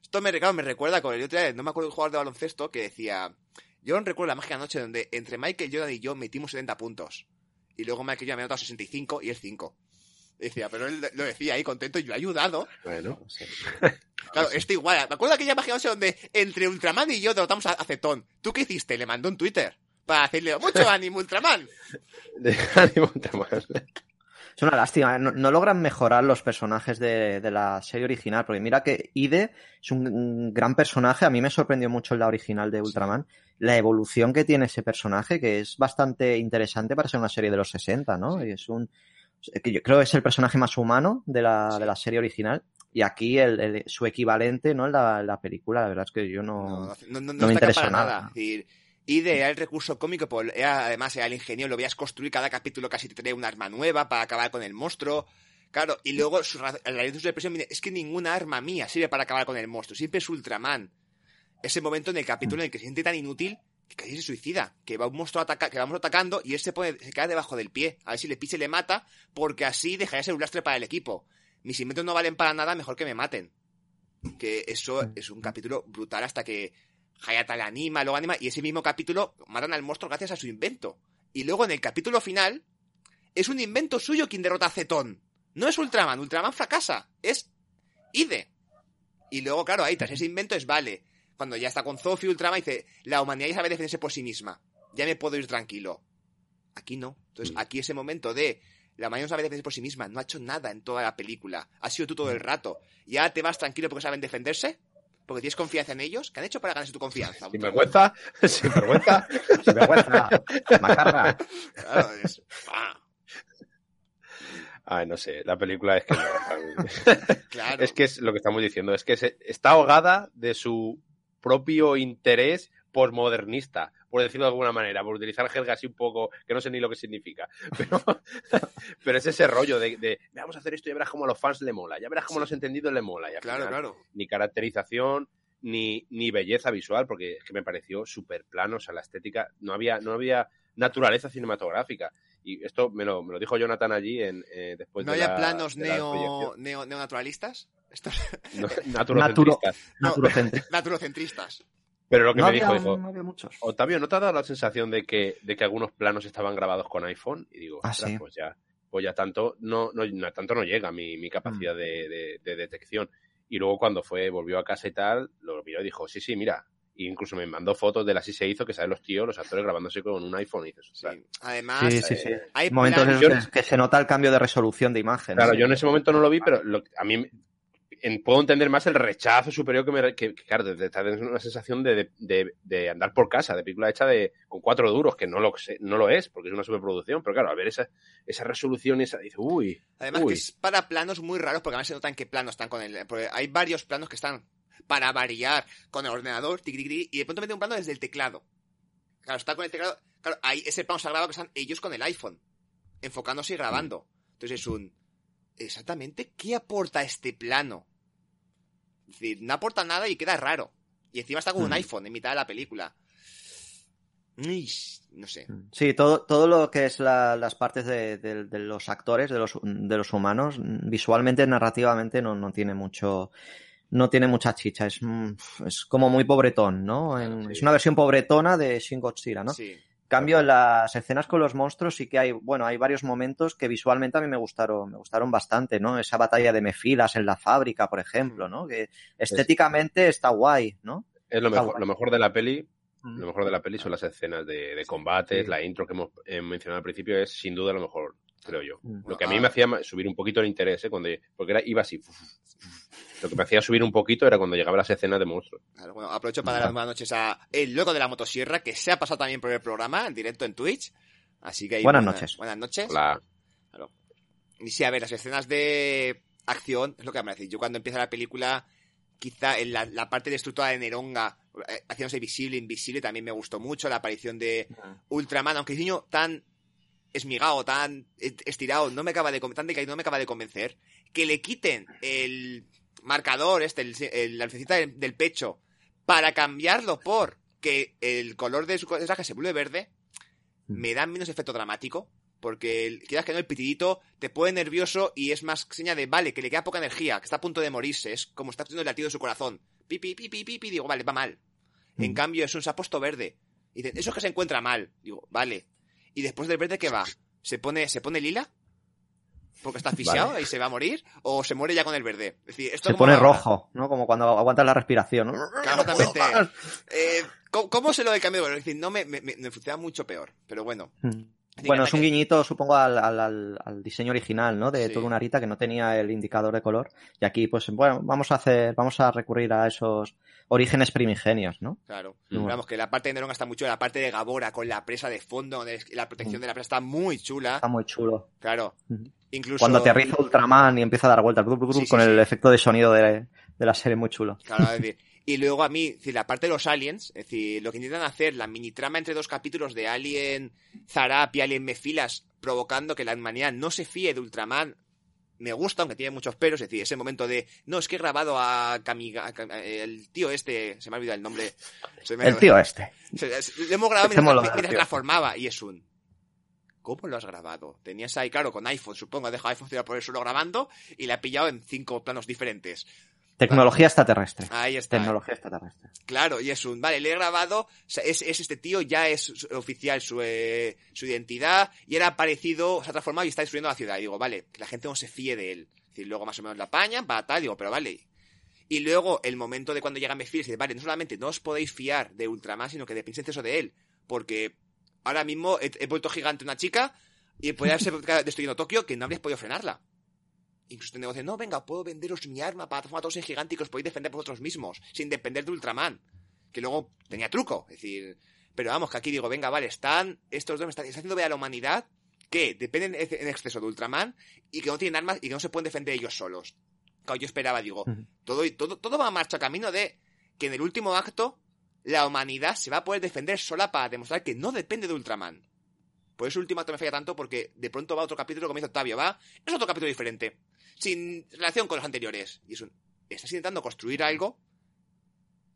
Esto me, claro, me recuerda con el otro día, no me acuerdo un jugador de baloncesto que decía. Yo recuerdo la mágica noche donde entre Michael Jordan y yo metimos 70 puntos. Y luego Michael Jordan me anotado 65 y él 5. Decía, pero él lo decía ahí contento y yo he ayudado. Bueno, Claro, esto igual. Me acuerdo de aquella noche donde entre Ultraman y yo derrotamos a, a Zetón. ¿Tú qué hiciste? Le mandó un Twitter. Para decirle, mucho ánimo, Ultraman. de ánimo, Ultraman. Es una lástima, ¿eh? no, no logran mejorar los personajes de, de la serie original, porque mira que Ide es un, un gran personaje, a mí me sorprendió mucho en la original de Ultraman, la evolución que tiene ese personaje, que es bastante interesante para ser una serie de los 60, ¿no? Y es un, que yo creo que es el personaje más humano de la, de la serie original, y aquí el, el- su equivalente, ¿no? En la, la película, la verdad es que yo No, no... no, no, me para nada. Ide era el recurso cómico, pues, además era el ingeniero, lo veías construir cada capítulo, casi te traía un arma nueva para acabar con el monstruo. Claro, y luego su, la de su depresión es que ninguna arma mía sirve para acabar con el monstruo, siempre es Ultraman. Ese momento en el capítulo en el que se siente tan inútil que casi se suicida, que va un monstruo ataca, que vamos atacando y él se pone, se queda debajo del pie, a ver si le pise y le mata, porque así dejaría de ser un lastre para el equipo. Mis inventos no valen para nada, mejor que me maten. Que eso es un capítulo brutal hasta que Hayata le anima, luego anima, y ese mismo capítulo matan al monstruo gracias a su invento. Y luego en el capítulo final, es un invento suyo quien derrota a Zetón. No es Ultraman, Ultraman fracasa, es Ide. Y luego, claro, ahí tras ese invento es vale. Cuando ya está con Zofi, Ultraman dice, la humanidad ya sabe defenderse por sí misma. Ya me puedo ir tranquilo. Aquí no. Entonces, aquí ese momento de la humanidad no sabe defenderse por sí misma, no ha hecho nada en toda la película. Ha sido tú todo el rato. Ya te vas tranquilo porque saben defenderse, porque tienes confianza en ellos. ¿Qué han hecho para ganarse tu confianza? Sin vergüenza, sin vergüenza. Sin vergüenza, macarra. Claro, es- ah, Ay, no sé, la película es que no. claro. Es que es lo que estamos diciendo, es que se- está ahogada de su propio interés posmodernista, por decirlo de alguna manera, por utilizar jerga así un poco, que no sé ni lo que significa. Pero, pero es ese rollo de, de, vamos a hacer esto y ya verás cómo a los fans le mola, ya verás cómo a los entendidos le mola. Claro, final, claro. Ni caracterización, ni, ni belleza visual, porque es que me pareció súper plano, o sea, la estética, no había, no había naturaleza cinematográfica. Y esto me lo, me lo dijo Jonathan allí en, eh, después ¿No de había la- planos de neo, neo, neonaturalistas? Estos- No, naturocentristas. No, Naturocentristas. Pero lo que No me había, dijo, dijo, no había muchos. Octavio, ¿no te ha dado la sensación de que, de que algunos planos estaban grabados con iPhone? Y digo, Ah, "Ostras, sí. pues ya, pues ya tanto no, no, no- tanto no llega mi, mi capacidad Mm. de, de- de detección. Y luego cuando fue, volvió a casa y tal, lo miró y dijo, sí, sí, mira. Y incluso me mandó fotos de las así se hizo, que salen los tíos, los actores grabándose con un iPhone. Y dices. Además, Sí, sí, sí. eh, hay Momentos en los que se nota el cambio de resolución de imagen. Claro, ¿no? yo en ese momento no lo vi, pero lo- a mí en- puedo entender más el rechazo superior que me. Que, que, claro, te da una sensación de, de, de andar por casa, de película hecha de con cuatro duros, que no lo, sé- no lo es, porque es una superproducción, pero claro, al ver esa, esa resolución, esa, dice, uy. Además Uy. que es para planos muy raros, porque además se notan qué planos están con el... Porque hay varios planos que están para variar con el ordenador, tiqui, tiqui, tiqui, y de pronto mete un plano desde el teclado. Claro, está con el teclado... Claro, ahí ese plano se ha grabado que están ellos con el iPhone, enfocándose y grabando. Entonces es un... Exactamente, ¿qué aporta este plano? Es decir, no aporta nada y queda raro. Y encima está con un Mm. iPhone en mitad de la película. No sé. Sí, todo, todo lo que es la- las partes de, de- de los actores, de los, de los humanos, visualmente, narrativamente, no, no tiene mucho. No tiene mucha chicha, es, mm, es como muy pobretón, ¿no? En- Sí. Es una versión pobretona de Shin Godzilla, ¿no? Sí. cambio, en las escenas con los monstruos sí que hay, bueno, hay varios momentos que visualmente a mí me gustaron, me gustaron bastante, ¿no? Esa batalla de Mefilas en la fábrica, por ejemplo, ¿no? Que estéticamente está guay, ¿no? Es lo Está mejor, guay. lo mejor de la peli. Mm. Lo mejor de la peli son las escenas de, de combates, Sí. la intro que hemos eh, mencionado al principio es sin duda lo mejor, creo yo. Mm. Lo que a mí me hacía subir un poquito el interés, ¿eh? Cuando, porque era, iba así. Lo que me hacía subir un poquito era cuando llegaban las escenas de monstruos. Claro, bueno, aprovecho para dar las buenas noches a el loco de la motosierra, que se ha pasado también por el programa, en directo en Twitch. Así que ahí Buenas noches. Buenas noches. Hola. Y sí, a ver, las escenas de acción, es lo que me decir. Yo cuando empieza la película, quizá en la, la parte destructora de Neronga, eh, haciéndose visible, invisible, también me gustó mucho. La aparición de Ultraman, aunque el niño tan esmigado, tan estirado, no me acaba de, tan decaído, no me acaba de convencer. Que le quiten el marcador, este, el, el- del, del pecho, para cambiarlo por que el color de su traje se vuelve verde, me da menos efecto dramático. Porque el- quieras que no, el pitidito te pone nervioso y es más seña de, vale, que le queda poca energía, que está a punto de morirse. Es como está haciendo el latido de su corazón. Pipi, pipi, pipi, digo, vale, va mal. En Mm. cambio, es un puesto verde. Y dicen, eso es que se encuentra mal. Digo, vale. ¿Y después del verde qué va? ¿Se pone, se pone lila? Porque está asfixiado y se va a morir. ¿O se muere ya con el verde? Es decir, esto Se pone rojo, ¿no? Como cuando aguantas la respiración. ¿no? Claro, exactamente. Eh, ¿cómo, cómo se lo de cambio de color? Es decir, no me, me, me, me funciona mucho peor. Pero bueno. Mm. Así Bueno, es un guiñito, supongo, al, al- al- al diseño original, ¿no? De Sí. toda una Arita que no tenía el indicador de color. Y aquí, pues, bueno, vamos a hacer, vamos a recurrir a esos orígenes primigenios, ¿no? Claro. Mm. Vamos, que la parte de Neronga está muy chula. La parte de Gabora con la presa de fondo, donde la protección Mm. de la presa está muy chula. Está muy chulo. Claro. Ujú. Incluso. Cuando aterriza Ultraman y empieza a dar vueltas Sí, sí, con el efecto de sonido de, de la serie muy chulo. Claro, es decir, y luego a mí, es decir, la parte de los aliens, es decir, lo que intentan hacer, la mini trama entre dos capítulos de Alien Zarap y Alien Mefilas, provocando que la humanidad no se fíe de Ultraman, me gusta, aunque tiene muchos peros, es decir, ese momento de, no, es que he grabado a Kamiga, a Kam- el tío este, se me ha olvidado el nombre. se me- El tío este. Lo hemos grabado mientras, mientras tío. transformaba, y es un... ¿Cómo lo has grabado? Tenías ahí, claro, con iPhone, supongo, deja iPhone tirado por el suelo grabando y la ha pillado en cinco planos diferentes. Tecnología extraterrestre. Ahí está. Tecnología extraterrestre. Claro, y es un, vale, le he grabado, o sea, es, es este tío, ya es su- oficial su, eh, su identidad, y era aparecido, se ha transformado y está destruyendo la ciudad. Y digo, vale, que la gente no se fíe de él. Decir, luego más o menos la apañan, va tal, digo, pero vale. Y luego el momento de cuando llega Mephiles, dice, vale, no solamente no os podéis fiar de Ultraman, sino que en exceso de él. Porque ahora mismo he, he vuelto gigante una chica y podría ser destruyendo Tokio que no habríais podido frenarla. Incluso te negocian, no, venga, puedo venderos mi arma para transformar a todos en gigante y que os podéis defender vosotros mismos, sin depender de Ultraman. Que luego tenía truco, es decir... Pero vamos, que aquí digo, venga, vale, están... Estos dos me están, están haciendo ver a la humanidad que dependen en exceso de Ultraman y que no tienen armas y que no se pueden defender ellos solos. Claro, yo esperaba, digo, todo, todo, todo va a marcha camino de que en el último acto la humanidad se va a poder defender sola para demostrar que no depende de Ultraman. Por eso el último acto me falla tanto porque de pronto va otro capítulo como dice Octavio, va, es otro capítulo diferente, sin relación con los anteriores. Y es un, estás intentando construir algo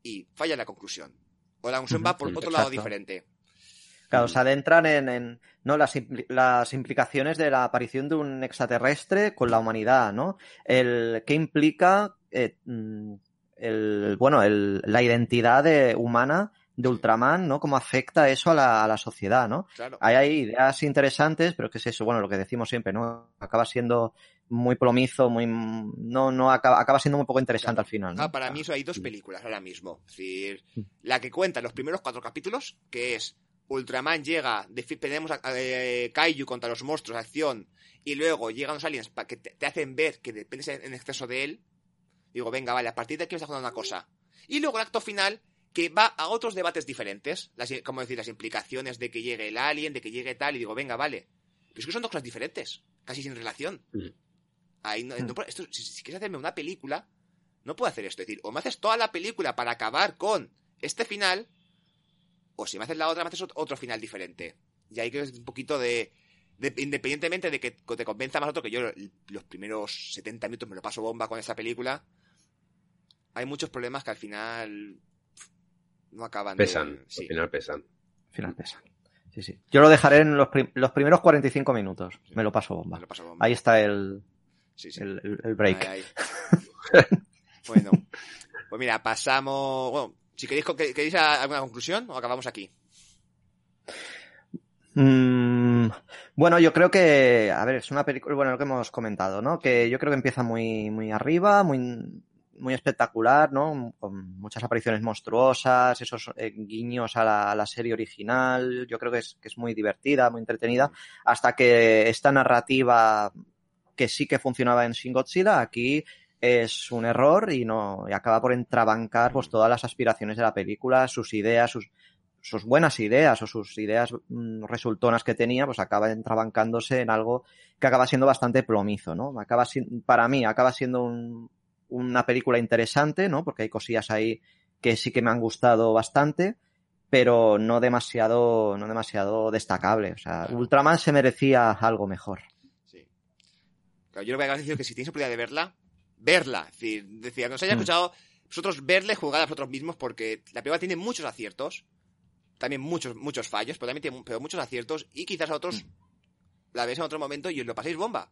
y falla la conclusión. O la conclusión va por otro lado diferente. Claro, se adentran en, en, ¿no? las, impli- las implicaciones de la aparición de un extraterrestre con la humanidad, ¿no? El qué implica eh, mm, el, bueno, el, la identidad de- humana de Ultraman, ¿no? Cómo afecta eso a la, a la sociedad, ¿no? Claro. Hay, hay ideas interesantes, pero que es eso, bueno, lo que decimos siempre, ¿no? Acaba siendo muy plomizo, muy, no, no acaba, acaba siendo muy poco interesante al final, ¿no? Ah, para mí eso hay dos películas ahora mismo. Es decir, Mm. la que cuenta los primeros cuatro capítulos, que es Ultraman llega, tenemos a, a- eh, Kaiju contra los monstruos, acción, y luego llegan los aliens para que te, te hacen ver que dependes en exceso de él. Digo, venga, vale, a partir de aquí me está jugando una cosa. Y luego el acto final, que va a otros debates diferentes, las, como decir, las implicaciones de que llegue el alien, de que llegue tal, y digo, venga, vale. Pero es que son dos cosas diferentes, casi sin relación. Mm. Ahí no- Mm. no puedo- esto- si, si quieres hacerme una película, no puedo hacer esto. Es decir, o me haces toda la película para acabar con este final, o si me haces la otra, me haces ot- otro final diferente. Y ahí creo que es un poquito de, de- Independientemente de que te convenza más otro, que yo los primeros 70 minutos me lo paso bomba con esta película, hay muchos problemas que al final no acaban Pesan, de... Sí. al final pesan. Al final pesa. Sí, sí. Yo lo dejaré en los, prim- los primeros 45 minutos. Me lo paso bomba. Me lo paso bomba. Ahí está el, Sí, sí. el, el- el break. Ahí, ahí. bueno, pues mira, pasamos... Bueno, si queréis, que- queréis alguna conclusión o acabamos aquí. Mm, bueno, yo creo que, a ver, es una película, bueno, lo que hemos comentado, ¿no? Que yo creo que empieza muy, muy arriba, muy, muy espectacular, ¿no? Con muchas apariciones monstruosas, esos eh, guiños a la, a la serie original. Yo creo que es, que es muy divertida, muy entretenida, hasta que esta narrativa que sí que funcionaba en Shin Godzilla, aquí es un error y no, y acaba por entrabancar pues todas las aspiraciones de la película, sus ideas, sus, sus buenas ideas o sus ideas mm, resultonas que tenía, pues acaba entrabancándose en algo que acaba siendo bastante plomizo, ¿no? Acaba para mí acaba siendo un- una película interesante, ¿no? Porque hay cosillas ahí que sí que me han gustado bastante, pero no demasiado, no demasiado destacable. O sea, Ultraman se merecía algo mejor. Sí. Claro, yo lo que voy a decir es que si tenéis oportunidad de verla, verla. Es decir, decir, que nos haya Mm. escuchado vosotros verle jugar a vosotros mismos porque la película tiene muchos aciertos, también muchos, muchos fallos, pero también tiene pero muchos aciertos y quizás a otros la veis en otro momento y os lo paséis bomba.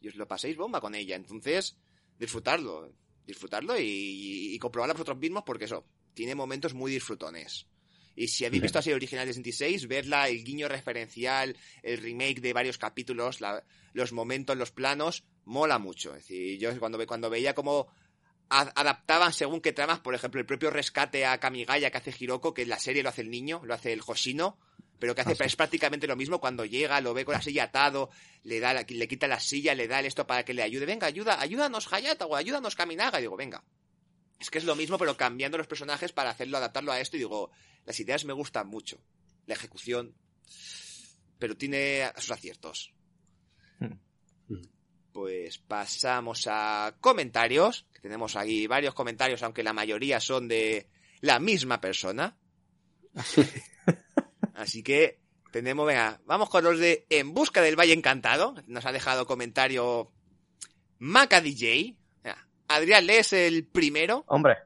Y os lo paséis bomba con ella. Entonces, disfrutarlo. Disfrutarlo y, y comprobarlo vosotros mismos porque eso, tiene momentos muy disfrutones. Y si habéis visto la serie original de 66, verla, el guiño referencial, el remake de varios capítulos, la- los momentos, los planos, mola mucho. Es decir, yo cuando, cuando veía cómo adaptaban según qué tramas, por ejemplo, el propio rescate a Kamigaya que hace Hiroko, que en la serie lo hace el niño, lo hace el Hoshino, pero que hace Ah, sí. es prácticamente lo mismo cuando llega, lo ve con la silla atado, le da la- le quita la silla, le da el esto para que le ayude. Venga, ayuda, ayúdanos Hayata o ayúdanos Kaminaga. Y digo, venga. Es que es lo mismo, pero cambiando los personajes para hacerlo, adaptarlo a esto. Y digo, las ideas me gustan mucho. La ejecución. Pero tiene sus aciertos. Hmm. Pues pasamos a comentarios. que Tenemos aquí varios comentarios, aunque la mayoría son de la misma persona. Así que tenemos, venga, vamos con los de En Busca del Valle Encantado. Nos ha dejado comentario Maca DJ. Venga, Adrián, lees el primero. Hombre,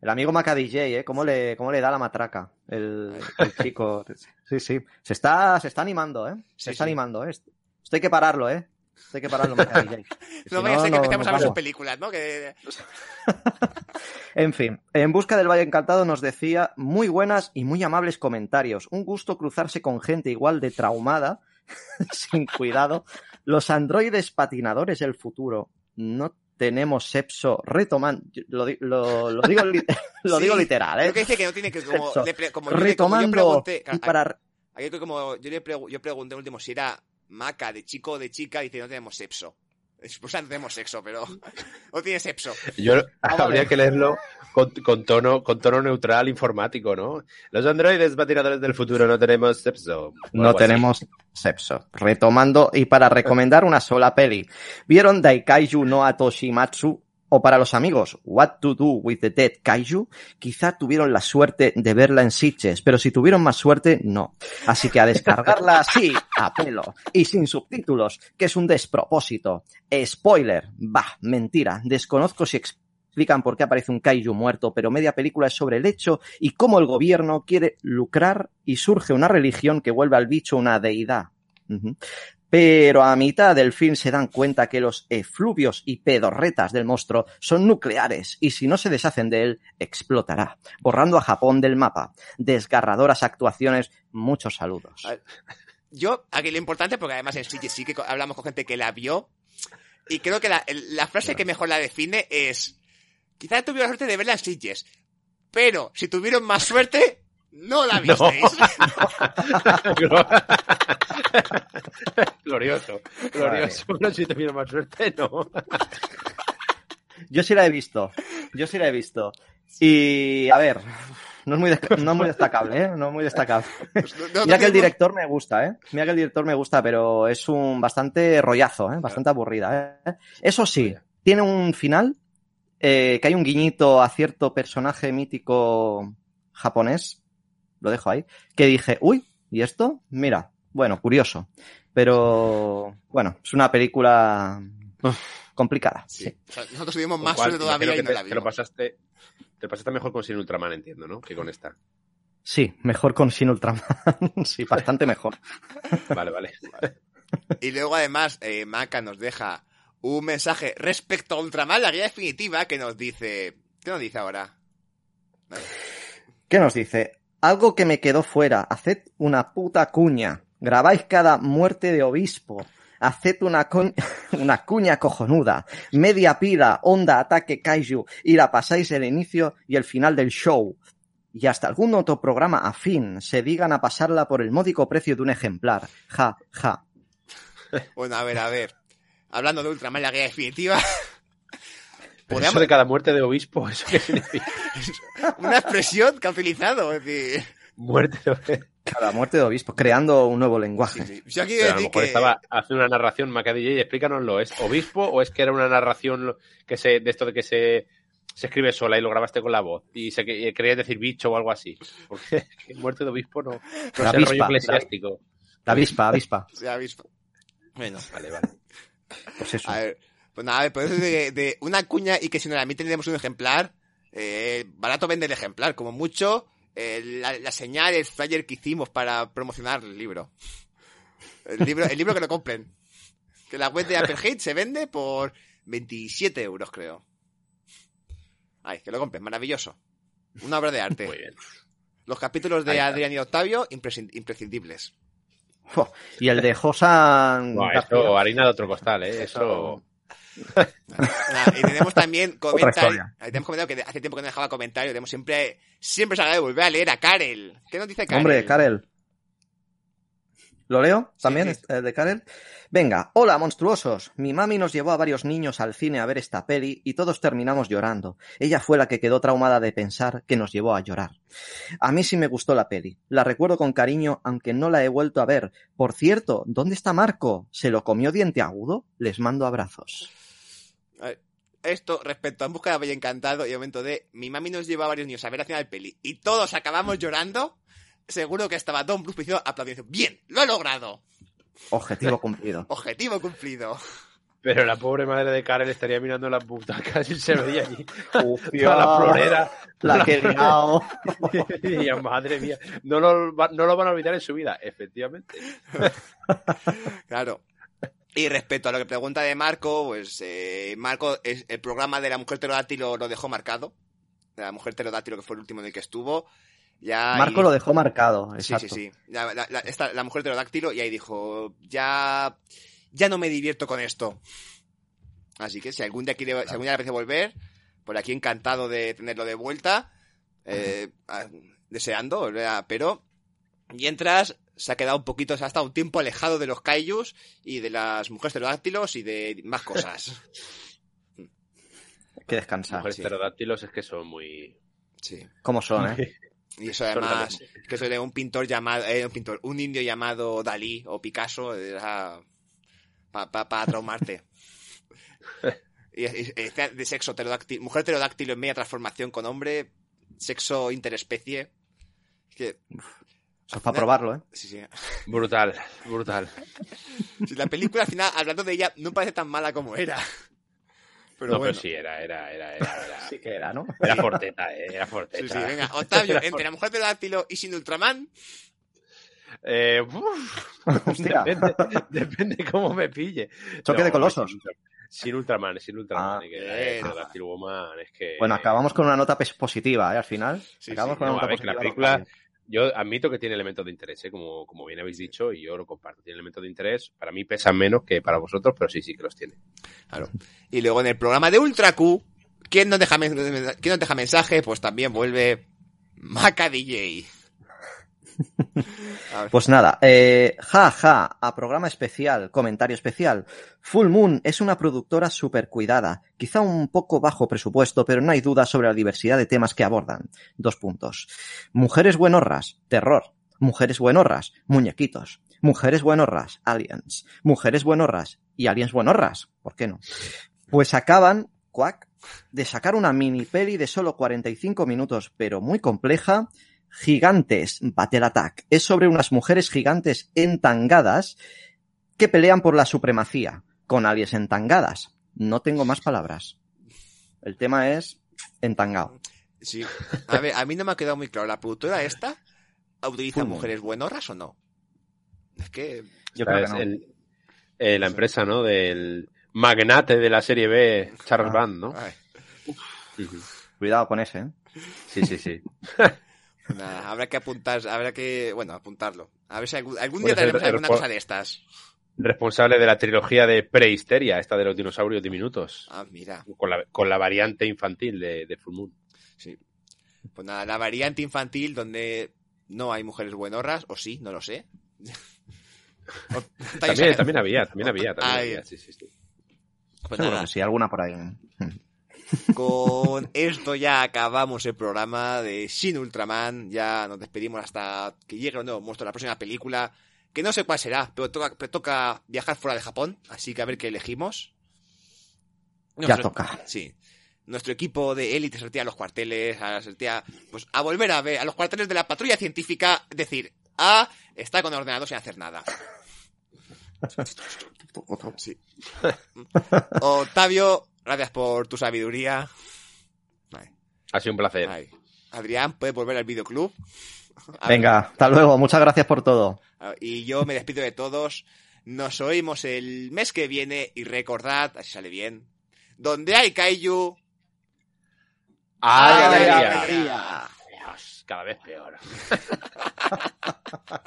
el amigo Maca DJ, ¿eh? ¿Cómo le, cómo le da la matraca el, el chico? Sí, sí. Se está, se está animando, ¿eh? Se Sí, está sí. animando, ¿eh? Esto hay que pararlo, ¿eh? Hay que pararlo, No vaya a ser que empecemos a ver sus películas, ¿no? Que... En fin, en busca del Valle Encantado nos decía muy buenas y muy amables comentarios. Un gusto cruzarse con gente igual de traumada, sin cuidado. Los androides patinadores del futuro. No tenemos sepso retomando. Lo, di- lo- lo digo, lo Sí, digo literal, Lo ¿eh? que dice que no tiene que... Como, le como yo, le- como yo Retomando pregunté... y claro, para aquí como yo, le yo pregunté último si era Maca de chico o de chica, dice no tenemos sexo. Es- Pues no tenemos sexo, pero... no tiene sexo. Yo Ah, habría vale. que leerlo con, con tono con tono neutral informático, ¿no? Los androides patinadores del futuro no tenemos sepso. o No algo así. tenemos sepso. Retomando y para recomendar una sola peli. ¿Vieron Daikaiju no Atoshimatsu? O para los amigos, What to Do with the Dead Kaiju, quizá tuvieron la suerte de verla en Sitges, pero si tuvieron más suerte, no. Así que a descargarla así, a pelo, y sin subtítulos, que es un despropósito. Spoiler, bah, mentira, desconozco si explican por qué aparece un kaiju muerto, pero media película es sobre el hecho y cómo el gobierno quiere lucrar y surge una religión que vuelve al bicho una deidad. Pero a mitad del film se dan cuenta que los efluvios y pedorretas del monstruo son nucleares y si no se deshacen de él, explotará, borrando a Japón del mapa. Desgarradoras actuaciones, muchos saludos. Ver, Yo, aquí lo importante, porque además en Switch sí que hablamos con gente que la vio, y creo que la, frase que mejor la define es, quizás tuvieron la suerte de verla en Sitges, pero si tuvieron más suerte, no la visteis. glorioso, glorioso. No si te más suerte, no. Yo sí la he visto, yo sí la he visto. Y, a ver, no es muy, no es muy destacable, ¿eh? No es muy destacable. Pues no- no Mira que el director me gusta, ¿eh? Mira que el director me gusta, pero es un bastante rollazo, ¿eh? Bastante aburrida, ¿eh? Eso sí, tiene un final eh, que hay un guiñito a cierto personaje mítico japonés, lo dejo ahí, que dije, uy, ¿y esto? Mira, bueno, curioso. Pero, bueno, es una película complicada. Sí. sí. O sea, nosotros tuvimos más ¿Cuál? suerte todavía y que no la te, te lo vimos. pasaste, te pasaste mejor con Sin Ultraman, entiendo, ¿no? Que con esta. Sí, mejor con Sin Ultraman. sí, bastante mejor. Vale, vale. Y luego además, eh, Maca nos deja un mensaje respecto a Ultraman, la guía definitiva, que nos dice... ¿Qué nos dice ahora? ¿Qué nos dice? Algo que me quedó fuera. Haced una puta cuña. Grabáis cada muerte de obispo. Haced una, una cuña cojonuda. Media pila, onda, ataque, kaiju. Y la pasáis el inicio y el final del show. Y hasta algún otro programa afín se digan a pasarla por el módico precio de un ejemplar. Ja, ja. Bueno, a ver, a ver. Hablando de Ultraman, la guía definitiva... Pero podríamos- eso de cada muerte de obispo, ¿eso qué significa? Una expresión que ha utilizado. Es decir, Muerte de obispo. Cada muerte de obispo, creando un nuevo lenguaje. sí, sí. Yo aquí a lo mejor que... estaba haciendo una narración, Maca DJ, explícanoslo. ¿Es obispo o es que era una narración que se, de esto de que se, se escribe sola y lo grabaste con la voz? Y se y querías decir bicho o algo así. Porque muerte de obispo no, no La sé, avispa, rollo eclesiástico. La avispa, avispa. Ha visto. Bueno, Vale, vale. Pues eso. a ver. Pues nada, por eso de, de una cuña y que si no la emiten tenemos un ejemplar, eh, barato vende el ejemplar. Como mucho, eh, la, la señal, el flyer que hicimos para promocionar el libro. El libro, el libro que lo compren. Que la web de Apple Hate se vende por 27 euros, creo. Ay, que lo compren, maravilloso. Una obra de arte. Muy bien. Los capítulos de. Adrián y Octavio, imprescin- imprescindibles. Y el de Josan. García. eso, harina de otro costal, ¿eh? Eso... Y tenemos también comentarios. Tenemos comentarios que hace tiempo que no dejaba comentario. Tenemos siempre, siempre se agradece volver a leer a Karel. ¿Qué nos dice Karel? Hombre, Karel. ¿Lo leo también, sí. el de Karel? Venga, hola monstruosos. Mi mami nos llevó a varios niños al cine a ver esta peli y todos terminamos llorando. Ella fue la que quedó traumada de pensar que nos llevó a llorar. A mí sí me gustó la peli. La recuerdo con cariño, aunque no la he vuelto a ver. Por cierto, ¿dónde está Marco? ¿Se lo comió diente agudo? Les mando abrazos. Esto respecto a En busca de Valle Encantado y el momento de mi mami nos lleva a varios niños a ver la final del peli y todos acabamos llorando. Seguro que estaba Don Bruce diciendo, aplaudiendo. Bien, lo he logrado. Objetivo cumplido. Objetivo cumplido. Pero la pobre madre de Karel estaría mirando las butacas y se veía allí toda la florera. La que he liado. Y decía, madre mía, no lo, no lo van a olvidar en su vida. Efectivamente. Claro. Y respecto a lo que pregunta de Marco, pues eh, Marco, es, el programa de la mujer pterodáctilo lo dejó marcado. De la mujer pterodáctilo, que fue el último en el que estuvo. Ya Marco y- lo dejó marcado. Sí, Exacto. sí, sí. La, la- la- esta- la mujer pterodáctilo y ahí dijo, ya, ya no me divierto con esto. Así que si algún día quiere, si algún día le apetece volver, por aquí encantado de tenerlo de vuelta, eh, deseando, pero mientras se ha quedado un poquito, se ha estado un tiempo alejado de los kaijus y de las mujeres pterodáctilos y de más cosas. Hay que descansar. Mujeres sí. pterodáctilos es que son muy... Sí. ¿Cómo son, eh? Y eso además, que eso de un pintor llamado, eh, un pintor, un indio llamado Dalí o Picasso, era para traumarte. y, y- y este de sexo pterodáctilo, mujer pterodáctilo en media transformación con hombre, sexo interespecie. Es que, Eso es para probarlo, eh. sí, sí. Brutal, brutal. La película al final, hablando de ella, no parece tan mala como era. Pero no, bueno. pero sí, era, era, era, era, era, Sí que era, ¿no? era Forteta, eh, era Forteta. Sí, sí, venga. Octavio, entre la mujer pterodáctilo y sin Ultraman, Eh, depende, depende cómo me pille. Choque de colosos. Sin, Ultra- sin Ultraman, sin Ultraman. Ah, y que es que... Bueno, acabamos con una nota positiva, ¿eh? Al final. Sí, acabamos sí. con No, una nota a ver, que la positiva. película- Yo admito que tiene elementos de interés, ¿eh? como, como bien habéis dicho, y yo lo comparto. Tiene elementos de interés. Para mí pesan menos que para vosotros, pero sí, sí que los tiene. Claro. Y luego en el programa de Ultra Q, ¿quién nos deja, men- ¿quién nos deja mensaje? Pues también vuelve Maca DJ. Pues nada, eh, ja, ja, a programa especial, comentario especial. Full Moon es una productora súper cuidada, quizá un poco bajo presupuesto, pero no hay duda sobre la diversidad de temas que abordan. Dos puntos. Mujeres buenorras, terror. Mujeres buenorras, muñequitos. Mujeres buenorras, aliens. Mujeres buenorras y aliens buenorras. ¿Por qué no? Pues acaban, cuac, de sacar una mini peli de solo 45 minutos, pero muy compleja, Gigantes Battle Attack. Es sobre unas mujeres gigantes entangadas que pelean por la supremacía con aliens entangadas. No tengo más palabras. El tema es entangado. Sí. A ver, a mí no me ha quedado muy claro. ¿La productora esta utiliza mujeres buenorras o no? Es que... Yo O sea, creo que es no. el- eh, la empresa, ¿no? Del magnate de la serie B, Charles Ah. Band, ¿no? Cuidado con ese, ¿eh? Sí, sí, sí. nada, habrá que apuntar, habrá que, bueno, apuntarlo. A ver si algún, día el alguna cosa de estas. Responsable de la trilogía de Prehisteria, esta de los dinosaurios diminutos. Ah, mira. Con la, con la variante infantil de, de Full Moon. Sí. Pues nada, la variante infantil donde no hay mujeres buenorras, o sí, no lo sé. También, también había, también había, también Ay. había, sí, sí, sí. Pues Seguro nada, que sí, alguna por ahí. Con esto ya acabamos el programa de Shin Ultraman. Ya nos despedimos hasta que llegue un nuevo monstruo, la próxima película. Que no sé cuál será, pero toca, pero toca viajar fuera de Japón, así que a ver qué elegimos. Ya Nuestro- toca. Sí. Nuestro equipo de élite se retira a los cuarteles, a, se retira, pues, a volver a ver a los cuarteles de la patrulla científica, es decir, a estar con el ordenador sin hacer nada. Sí. Octavio, gracias por tu sabiduría. Ay, Ha sido un placer. ay. Adrián, puedes volver al videoclub. A Venga, hasta luego. Muchas gracias por todo. ver, Y yo me despido de todos. Nos oímos el mes que viene y recordad, así sale bien, donde hay Kaiju, ¡Ay, ¡Ay, alegría! cada vez peor.